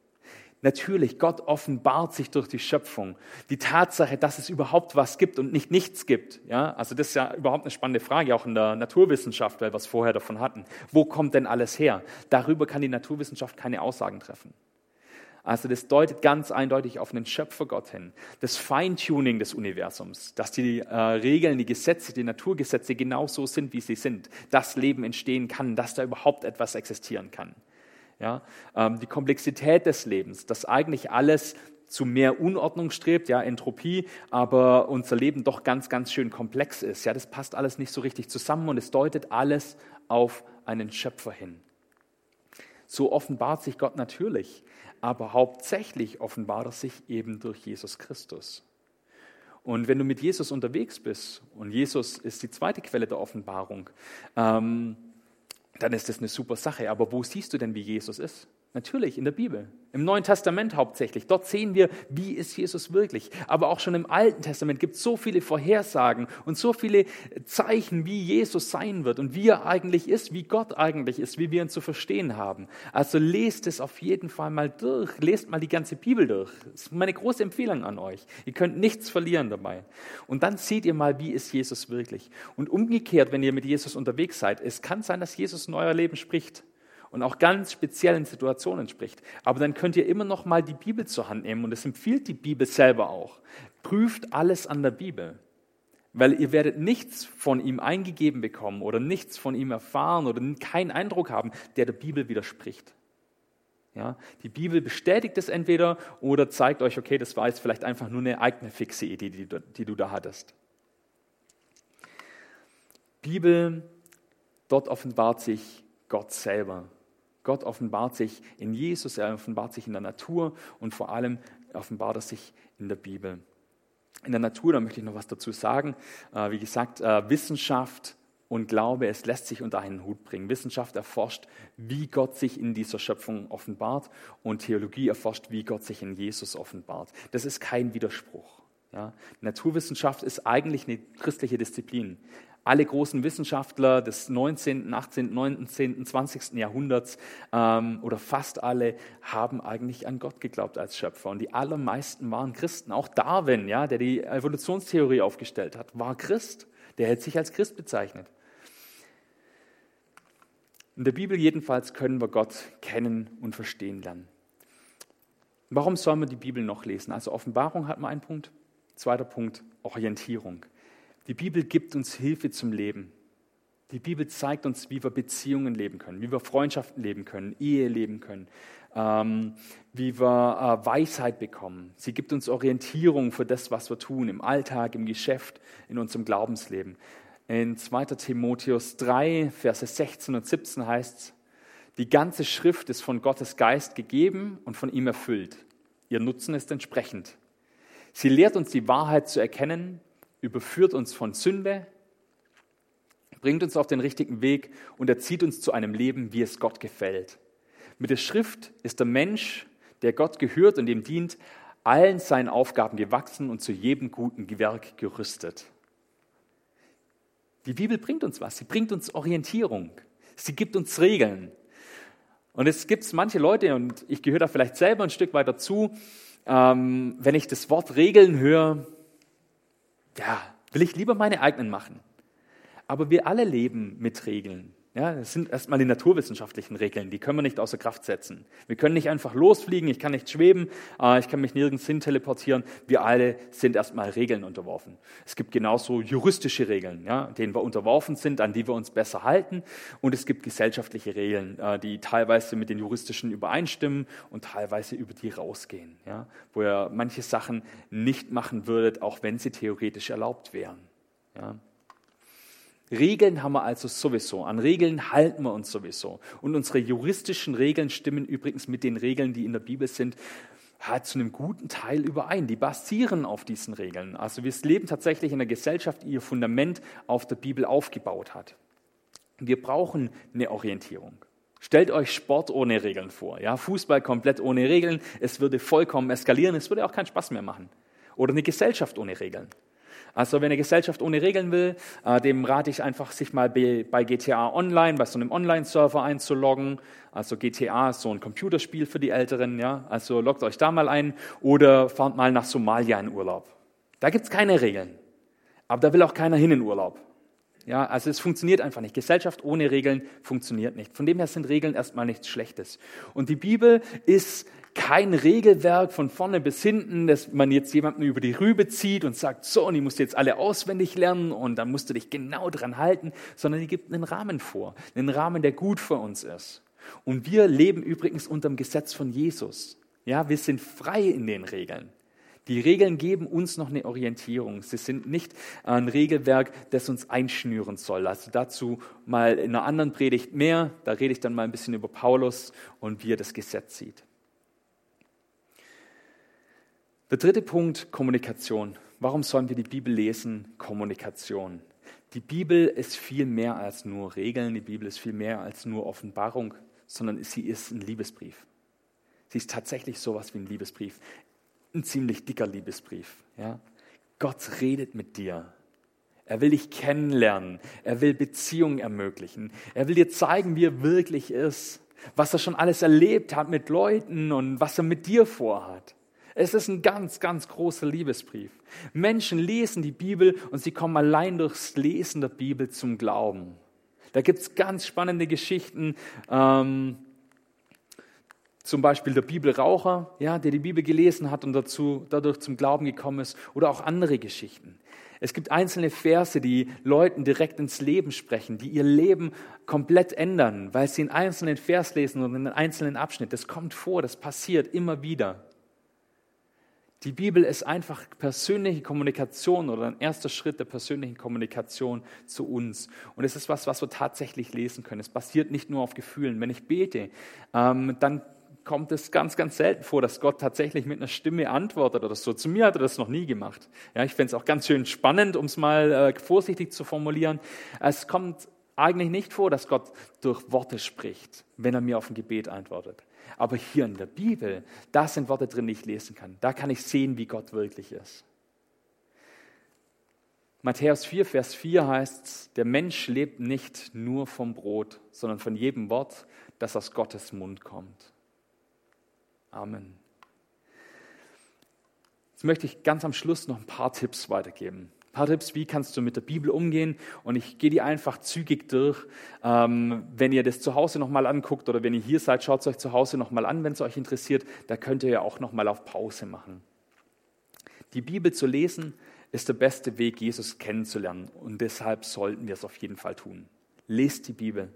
Natürlich, Gott offenbart sich durch die Schöpfung. Die Tatsache, dass es überhaupt was gibt und nicht nichts gibt. Ja, also das ist ja überhaupt eine spannende Frage, auch in der Naturwissenschaft, weil wir es vorher davon hatten. Wo kommt denn alles her? Darüber kann die Naturwissenschaft keine Aussagen treffen. Also das deutet ganz eindeutig auf einen Schöpfergott hin. Das Feintuning des Universums, dass die äh, Regeln, die Gesetze, die Naturgesetze genau so sind, wie sie sind, dass Leben entstehen kann, dass da überhaupt etwas existieren kann. Ja, ähm, die Komplexität des Lebens, dass eigentlich alles zu mehr Unordnung strebt, ja, Entropie, aber unser Leben doch ganz, ganz schön komplex ist. Ja, das passt alles nicht so richtig zusammen und es deutet alles auf einen Schöpfer hin. So offenbart sich Gott natürlich aber hauptsächlich offenbart er sich eben durch Jesus Christus. Und wenn du mit Jesus unterwegs bist, und Jesus ist die zweite Quelle der Offenbarung, ähm, dann ist das eine super Sache. Aber wo siehst du denn, wie Jesus ist? Natürlich in der Bibel, im Neuen Testament hauptsächlich. Dort sehen wir, wie ist Jesus wirklich. Aber auch schon im Alten Testament gibt es so viele Vorhersagen und so viele Zeichen, wie Jesus sein wird und wie er eigentlich ist, wie Gott eigentlich ist, wie wir ihn zu verstehen haben. Also lest es auf jeden Fall mal durch. Lest mal die ganze Bibel durch. Das ist meine große Empfehlung an euch. Ihr könnt nichts verlieren dabei. Und dann seht ihr mal, wie ist Jesus wirklich. Und umgekehrt, wenn ihr mit Jesus unterwegs seid, es kann sein, dass Jesus in euer Leben spricht und auch ganz speziellen Situationen spricht. Aber dann könnt ihr immer noch mal die Bibel zur Hand nehmen und es empfiehlt die Bibel selber auch. Prüft alles an der Bibel, weil ihr werdet nichts von ihm eingegeben bekommen oder nichts von ihm erfahren oder keinen Eindruck haben, der der Bibel widerspricht. Ja, die Bibel bestätigt es entweder oder zeigt euch, okay, das war jetzt vielleicht einfach nur eine eigene fixe Idee, die die du da hattest. Bibel, dort offenbart sich Gott selber. Gott offenbart sich in Jesus, er offenbart sich in der Natur und vor allem offenbart er sich in der Bibel. In der Natur, da möchte ich noch was dazu sagen. Äh, wie gesagt, äh, Wissenschaft und Glaube, es lässt sich unter einen Hut bringen. Wissenschaft erforscht, wie Gott sich in dieser Schöpfung offenbart und Theologie erforscht, wie Gott sich in Jesus offenbart. Das ist kein Widerspruch. Ja? Naturwissenschaft ist eigentlich eine christliche Disziplin. Alle großen Wissenschaftler des 19., 18., 19., 20. Jahrhunderts ähm, oder fast alle haben eigentlich an Gott geglaubt als Schöpfer. Und die allermeisten waren Christen. Auch Darwin, ja, der die Evolutionstheorie aufgestellt hat, war Christ. Der hält sich als Christ bezeichnet. In der Bibel jedenfalls können wir Gott kennen und verstehen lernen. Warum sollen wir die Bibel noch lesen? Also Offenbarung hat man einen Punkt. Zweiter Punkt, Orientierung. Die Bibel gibt uns Hilfe zum Leben. Die Bibel zeigt uns, wie wir Beziehungen leben können, wie wir Freundschaften leben können, Ehe leben können, ähm, wie wir äh, Weisheit bekommen. Sie gibt uns Orientierung für das, was wir tun, im Alltag, im Geschäft, in unserem Glaubensleben. In 2. Timotheus 3, Verse 16 und 17 heißt es, die ganze Schrift ist von Gottes Geist gegeben und von ihm erfüllt. Ihr Nutzen ist entsprechend. Sie lehrt uns die Wahrheit zu erkennen überführt uns von Sünde, bringt uns auf den richtigen Weg und erzieht uns zu einem Leben, wie es Gott gefällt. Mit der Schrift ist der Mensch, der Gott gehört und ihm dient, allen seinen Aufgaben gewachsen und zu jedem guten Werk gerüstet. Die Bibel bringt uns was, sie bringt uns Orientierung, sie gibt uns Regeln. Und es gibt manche Leute, und ich gehöre da vielleicht selber ein Stück weit dazu, ähm, wenn ich das Wort Regeln höre, ja, will ich lieber meine eigenen machen. Aber wir alle leben mit Regeln. Ja, das sind erstmal die naturwissenschaftlichen Regeln, die können wir nicht außer Kraft setzen. Wir können nicht einfach losfliegen, ich kann nicht schweben, äh, ich kann mich nirgends hin teleportieren. Wir alle sind erstmal Regeln unterworfen. Es gibt genauso juristische Regeln, ja, denen wir unterworfen sind, an die wir uns besser halten. Und es gibt gesellschaftliche Regeln, äh, die teilweise mit den juristischen übereinstimmen und teilweise über die rausgehen, ja, wo ihr manche Sachen nicht machen würdet, auch wenn sie theoretisch erlaubt wären. Ja. Regeln haben wir also sowieso. An Regeln halten wir uns sowieso. Und unsere juristischen Regeln stimmen übrigens mit den Regeln, die in der Bibel sind, halt zu einem guten Teil überein. Die basieren auf diesen Regeln. Also wir leben tatsächlich in einer Gesellschaft, die ihr Fundament auf der Bibel aufgebaut hat. Wir brauchen eine Orientierung. Stellt euch Sport ohne Regeln vor. Ja, Fußball komplett ohne Regeln. Es würde vollkommen eskalieren. Es würde auch keinen Spaß mehr machen. Oder eine Gesellschaft ohne Regeln. Also wenn eine Gesellschaft ohne Regeln will, äh, dem rate ich einfach, sich mal bei GTA Online, bei so einem Online-Server einzuloggen. Also GTA ist so ein Computerspiel für die Älteren, ja. Also loggt euch da mal ein oder fahrt mal nach Somalia in Urlaub. Da gibt's keine Regeln. Aber da will auch keiner hin in Urlaub. Ja, also es funktioniert einfach nicht. Gesellschaft ohne Regeln funktioniert nicht. Von dem her sind Regeln erstmal nichts Schlechtes. Und die Bibel ist kein Regelwerk von vorne bis hinten, dass man jetzt jemanden über die Rübe zieht und sagt, so, und die musst du jetzt alle auswendig lernen und dann musst du dich genau dran halten, sondern die gibt einen Rahmen vor, einen Rahmen, der gut für uns ist. Und wir leben übrigens unter dem Gesetz von Jesus. Ja, wir sind frei in den Regeln. Die Regeln geben uns noch eine Orientierung. Sie sind nicht ein Regelwerk, das uns einschnüren soll. Also dazu mal in einer anderen Predigt mehr. Da rede ich dann mal ein bisschen über Paulus und wie er das Gesetz sieht. Der dritte Punkt, Kommunikation. Warum sollen wir die Bibel lesen? Kommunikation. Die Bibel ist viel mehr als nur Regeln, die Bibel ist viel mehr als nur Offenbarung, sondern sie ist ein Liebesbrief. Sie ist tatsächlich sowas wie ein Liebesbrief. Ein ziemlich dicker Liebesbrief. Ja? Gott redet mit dir. Er will dich kennenlernen. Er will Beziehungen ermöglichen. Er will dir zeigen, wie er wirklich ist. Was er schon alles erlebt hat mit Leuten und was er mit dir vorhat. Es ist ein ganz, ganz großer Liebesbrief. Menschen lesen die Bibel und sie kommen allein durchs Lesen der Bibel zum Glauben. Da gibt es ganz spannende Geschichten. Ähm, zum Beispiel der Bibelraucher, ja, der die Bibel gelesen hat und dazu, dadurch zum Glauben gekommen ist, oder auch andere Geschichten. Es gibt einzelne Verse, die Leuten direkt ins Leben sprechen, die ihr Leben komplett ändern, weil sie einen einzelnen Vers lesen und einen einzelnen Abschnitt. Das kommt vor, das passiert immer wieder. Die Bibel ist einfach persönliche Kommunikation oder ein erster Schritt der persönlichen Kommunikation zu uns. Und es ist was, was wir tatsächlich lesen können. Es basiert nicht nur auf Gefühlen. Wenn ich bete, ähm, dann kommt es ganz, ganz selten vor, dass Gott tatsächlich mit einer Stimme antwortet oder so. Zu mir hat er das noch nie gemacht. Ja, ich fände es auch ganz schön spannend, um es mal äh, vorsichtig zu formulieren. Es kommt eigentlich nicht vor, dass Gott durch Worte spricht, wenn er mir auf ein Gebet antwortet. Aber hier in der Bibel, da sind Worte drin, die ich lesen kann. Da kann ich sehen, wie Gott wirklich ist. Matthäus 4, Vers 4 heißt, der Mensch lebt nicht nur vom Brot, sondern von jedem Wort, das aus Gottes Mund kommt. Amen. Jetzt möchte ich ganz am Schluss noch ein paar Tipps weitergeben ein paar Tipps, wie kannst du mit der Bibel umgehen. Und ich gehe die einfach zügig durch. Ähm, wenn ihr das zu Hause nochmal anguckt oder wenn ihr hier seid, schaut es euch zu Hause nochmal an, wenn es euch interessiert. Da könnt ihr ja auch nochmal auf Pause machen. Die Bibel zu lesen ist der beste Weg, Jesus kennenzulernen. Und deshalb sollten wir es auf jeden Fall tun. Lest die Bibel.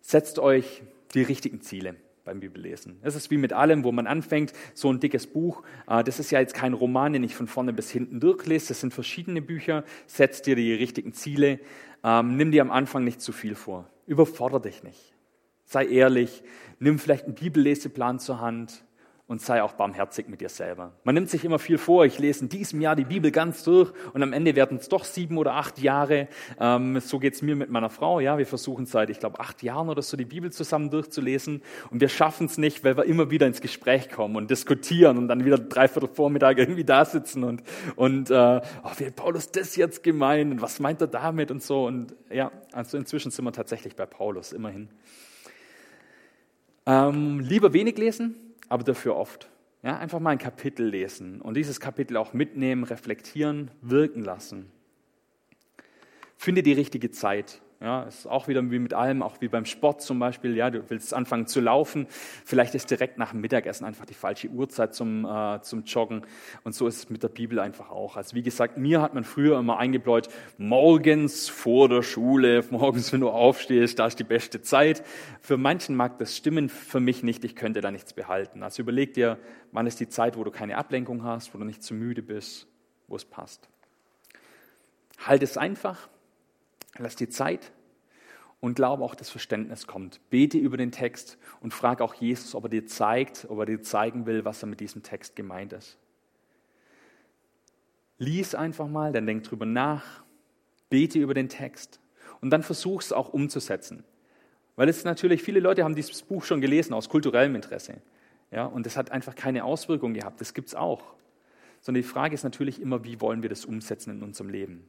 Setzt euch die richtigen Ziele beim Bibellesen. Es ist wie mit allem, wo man anfängt, so ein dickes Buch. Äh, das ist ja jetzt kein Roman, den ich von vorne bis hinten durchlese. Das sind verschiedene Bücher. Setz dir die richtigen Ziele. Ähm, nimm dir am Anfang nicht zu viel vor. Überfordere dich nicht. Sei ehrlich. Nimm vielleicht einen Bibelleseplan zur Hand. Und sei auch barmherzig mit dir selber. Man nimmt sich immer viel vor, ich lese in diesem Jahr die Bibel ganz durch und am Ende werden es doch sieben oder acht Jahre. Ähm, so geht's mir mit meiner Frau. Ja, wir versuchen seit, ich glaube, acht Jahren oder so die Bibel zusammen durchzulesen und wir schaffen es nicht, weil wir immer wieder ins Gespräch kommen und diskutieren und dann wieder dreiviertel Vormittag irgendwie da sitzen und, und äh, oh, wie hat Paulus das jetzt gemeint und was meint er damit und so. Und ja, also inzwischen sind wir tatsächlich bei Paulus, immerhin. Ähm, lieber wenig lesen, aber dafür oft. Ja, einfach mal ein Kapitel lesen und dieses Kapitel auch mitnehmen, reflektieren, wirken lassen. Finde die richtige Zeit. Ja, ist auch wieder wie mit allem, auch wie beim Sport zum Beispiel. Ja, du willst anfangen zu laufen. Vielleicht ist direkt nach dem Mittagessen einfach die falsche Uhrzeit zum, äh, zum Joggen. Und so ist es mit der Bibel einfach auch. Also wie gesagt, mir hat man früher immer eingebläut, morgens vor der Schule, morgens, wenn du aufstehst, da ist die beste Zeit. Für manchen mag das stimmen, für mich nicht. Ich könnte da nichts behalten. Also überleg dir, wann ist die Zeit, wo du keine Ablenkung hast, wo du nicht zu müde bist, wo es passt. Halt es einfach Lass dir Zeit und glaube auch, dass Verständnis kommt. Bete über den Text und frag auch Jesus, ob er dir zeigt, ob er dir zeigen will, was er mit diesem Text gemeint ist. Lies einfach mal, dann denk drüber nach, bete über den Text und dann versuch es auch umzusetzen. Weil es natürlich, viele Leute haben dieses Buch schon gelesen aus kulturellem Interesse. Ja, und das hat einfach keine Auswirkung gehabt. Das gibt es auch. Sondern die Frage ist natürlich immer, wie wollen wir das umsetzen in unserem Leben?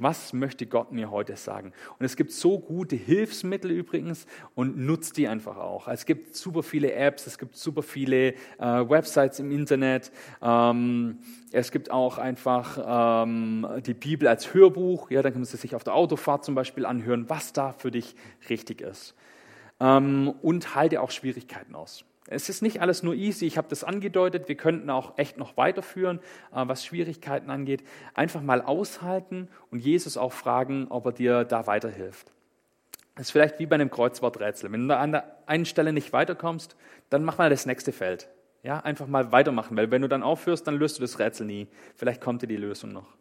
Was möchte Gott mir heute sagen? Und es gibt so gute Hilfsmittel übrigens und nutzt die einfach auch. Es gibt super viele Apps, es gibt super viele äh, Websites im Internet. Ähm, es gibt auch einfach ähm, die Bibel als Hörbuch. Ja, dann kann man sie sich auf der Autofahrt zum Beispiel anhören, was da für dich richtig ist. Ähm, und halte auch Schwierigkeiten aus. Es ist nicht alles nur easy, ich habe das angedeutet, wir könnten auch echt noch weiterführen, äh, was Schwierigkeiten angeht. Einfach mal aushalten und Jesus auch fragen, ob er dir da weiterhilft. Das ist vielleicht wie bei einem Kreuzworträtsel. Wenn du an der einen Stelle nicht weiterkommst, dann mach mal das nächste Feld. Ja, einfach mal weitermachen, weil wenn du dann aufhörst, dann löst du das Rätsel nie. Vielleicht kommt dir die Lösung noch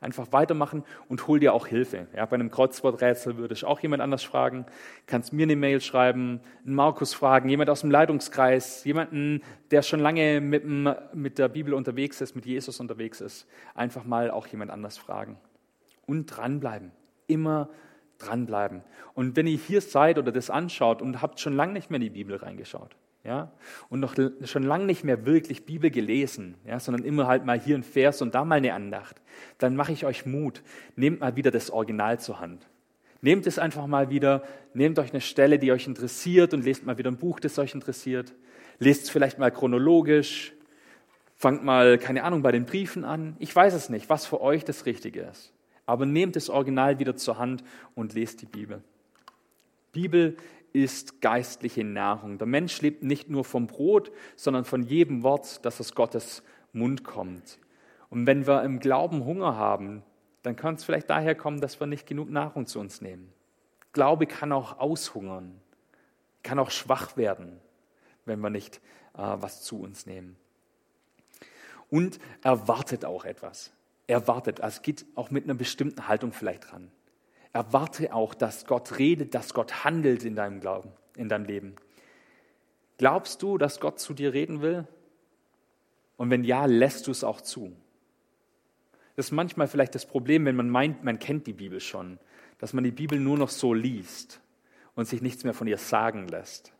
einfach weitermachen und hol dir auch Hilfe. Ja, bei einem Kreuzworträtsel würde ich auch jemand anders fragen. Kannst mir eine Mail schreiben, einen Markus fragen, jemand aus dem Leitungskreis, jemanden, der schon lange mit, dem, mit der Bibel unterwegs ist, mit Jesus unterwegs ist. Einfach mal auch jemand anders fragen. Und dranbleiben. Immer dranbleiben. Und wenn ihr hier seid oder das anschaut und habt schon lange nicht mehr in die Bibel reingeschaut, ja, und noch schon lange nicht mehr wirklich Bibel gelesen, ja, sondern immer halt mal hier ein Vers und da mal eine Andacht, dann mache ich euch Mut. Nehmt mal wieder das Original zur Hand. Nehmt es einfach mal wieder, nehmt euch eine Stelle, die euch interessiert und lest mal wieder ein Buch, das euch interessiert. Lest es vielleicht mal chronologisch, fangt mal, keine Ahnung, bei den Briefen an. Ich weiß es nicht, was für euch das Richtige ist. Aber nehmt das Original wieder zur Hand und lest die Bibel. Bibel ist geistliche Nahrung. Der Mensch lebt nicht nur vom Brot, sondern von jedem Wort, das aus Gottes Mund kommt. Und wenn wir im Glauben Hunger haben, dann kann es vielleicht daher kommen, dass wir nicht genug Nahrung zu uns nehmen. Glaube kann auch aushungern, kann auch schwach werden, wenn wir nicht äh, was zu uns nehmen. Und erwartet auch etwas. Erwartet, es geht auch mit einer bestimmten Haltung vielleicht dran. Erwarte auch, dass Gott redet, dass Gott handelt in deinem Glauben, in deinem Leben. Glaubst du, dass Gott zu dir reden will? Und wenn ja, lässt du es auch zu? Das ist manchmal vielleicht das Problem, wenn man meint, man kennt die Bibel schon, dass man die Bibel nur noch so liest und sich nichts mehr von ihr sagen lässt.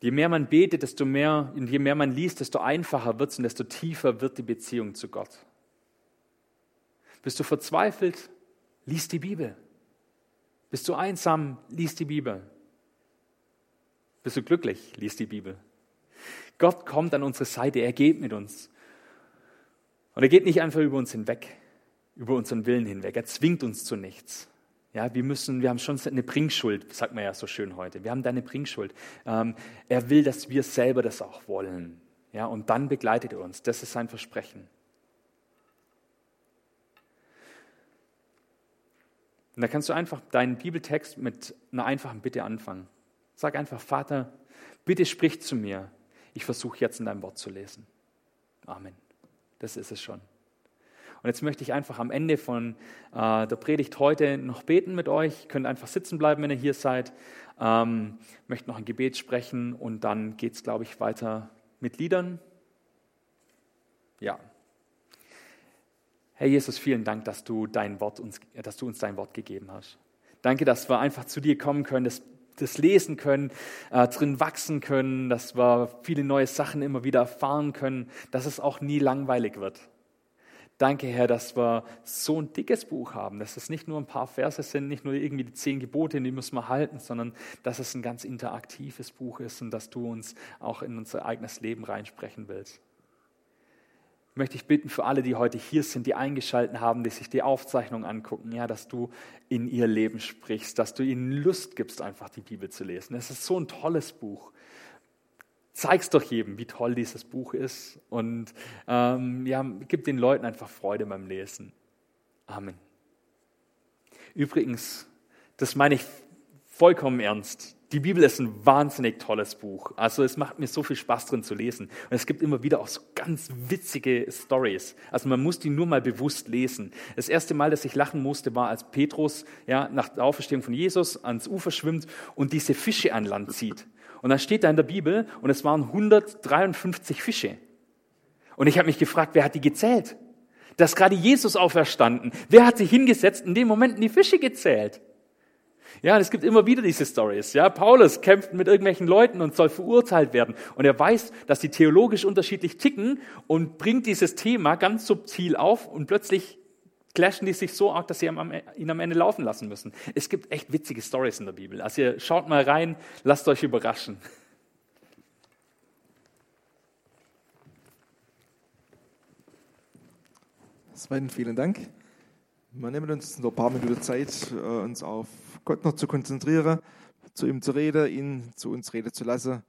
Je mehr man betet, desto mehr, und je mehr man liest, desto einfacher wird es und desto tiefer wird die Beziehung zu Gott. Bist du verzweifelt? Lies die Bibel. Bist du einsam? Lies die Bibel. Bist du glücklich? Lies die Bibel. Gott kommt an unsere Seite, er geht mit uns. Und er geht nicht einfach über uns hinweg, über unseren Willen hinweg. Er zwingt uns zu nichts. Ja, wir müssen, wir haben schon eine Bringschuld, sagt man ja so schön heute. Wir haben da eine Bringschuld. Ähm, er will, dass wir selber das auch wollen. Ja, und dann begleitet er uns. Das ist sein Versprechen. Und da kannst du einfach deinen Bibeltext mit einer einfachen Bitte anfangen. Sag einfach, Vater, bitte sprich zu mir. Ich versuche jetzt in deinem Wort zu lesen. Amen. Das ist es schon. Und jetzt möchte ich einfach am Ende von äh, der Predigt heute noch beten mit euch. Ihr könnt einfach sitzen bleiben, wenn ihr hier seid. Ähm, möchte noch ein Gebet sprechen und dann geht es, glaube ich, weiter mit Liedern. Ja. Herr Jesus, vielen Dank, dass du, dein Wort uns, dass du uns dein Wort gegeben hast. Danke, dass wir einfach zu dir kommen können, das, das lesen können, äh, drin wachsen können, dass wir viele neue Sachen immer wieder erfahren können, dass es auch nie langweilig wird. Danke, Herr, dass wir so ein dickes Buch haben, dass es nicht nur ein paar Verse sind, nicht nur irgendwie die zehn Gebote, die müssen wir halten, sondern dass es ein ganz interaktives Buch ist und dass du uns auch in unser eigenes Leben reinsprechen willst möchte ich bitten für alle, die heute hier sind, die eingeschalten haben, die sich die Aufzeichnung angucken, ja, dass du in ihr Leben sprichst, dass du ihnen Lust gibst, einfach die Bibel zu lesen. Es ist so ein tolles Buch. Zeig's doch jedem, wie toll dieses Buch ist und ähm, ja, gib den Leuten einfach Freude beim Lesen. Amen. Übrigens, das meine ich vollkommen ernst. Die Bibel ist ein wahnsinnig tolles Buch. Also es macht mir so viel Spaß drin zu lesen. Und es gibt immer wieder auch so ganz witzige Stories. Also man muss die nur mal bewusst lesen. Das erste Mal, dass ich lachen musste, war, als Petrus ja, nach der Auferstehung von Jesus ans Ufer schwimmt und diese Fische an Land zieht. Und dann steht da in der Bibel, und es waren 153 Fische. Und ich habe mich gefragt, wer hat die gezählt? Da ist gerade Jesus auferstanden. Wer hat sich hingesetzt in dem Moment die Fische gezählt? Ja, es gibt immer wieder diese Stories. Ja, Paulus kämpft mit irgendwelchen Leuten und soll verurteilt werden. Und er weiß, dass die theologisch unterschiedlich ticken und bringt dieses Thema ganz subtil auf und plötzlich clashen die sich so arg, dass sie ihn am Ende laufen lassen müssen. Es gibt echt witzige Stories in der Bibel. Also ihr schaut mal rein, lasst euch überraschen. Sven, vielen Dank. Wir nehmen uns noch ein paar Minuten Zeit, äh, uns auf Gott noch zu konzentrieren, zu ihm zu reden, ihn zu uns reden zu lassen.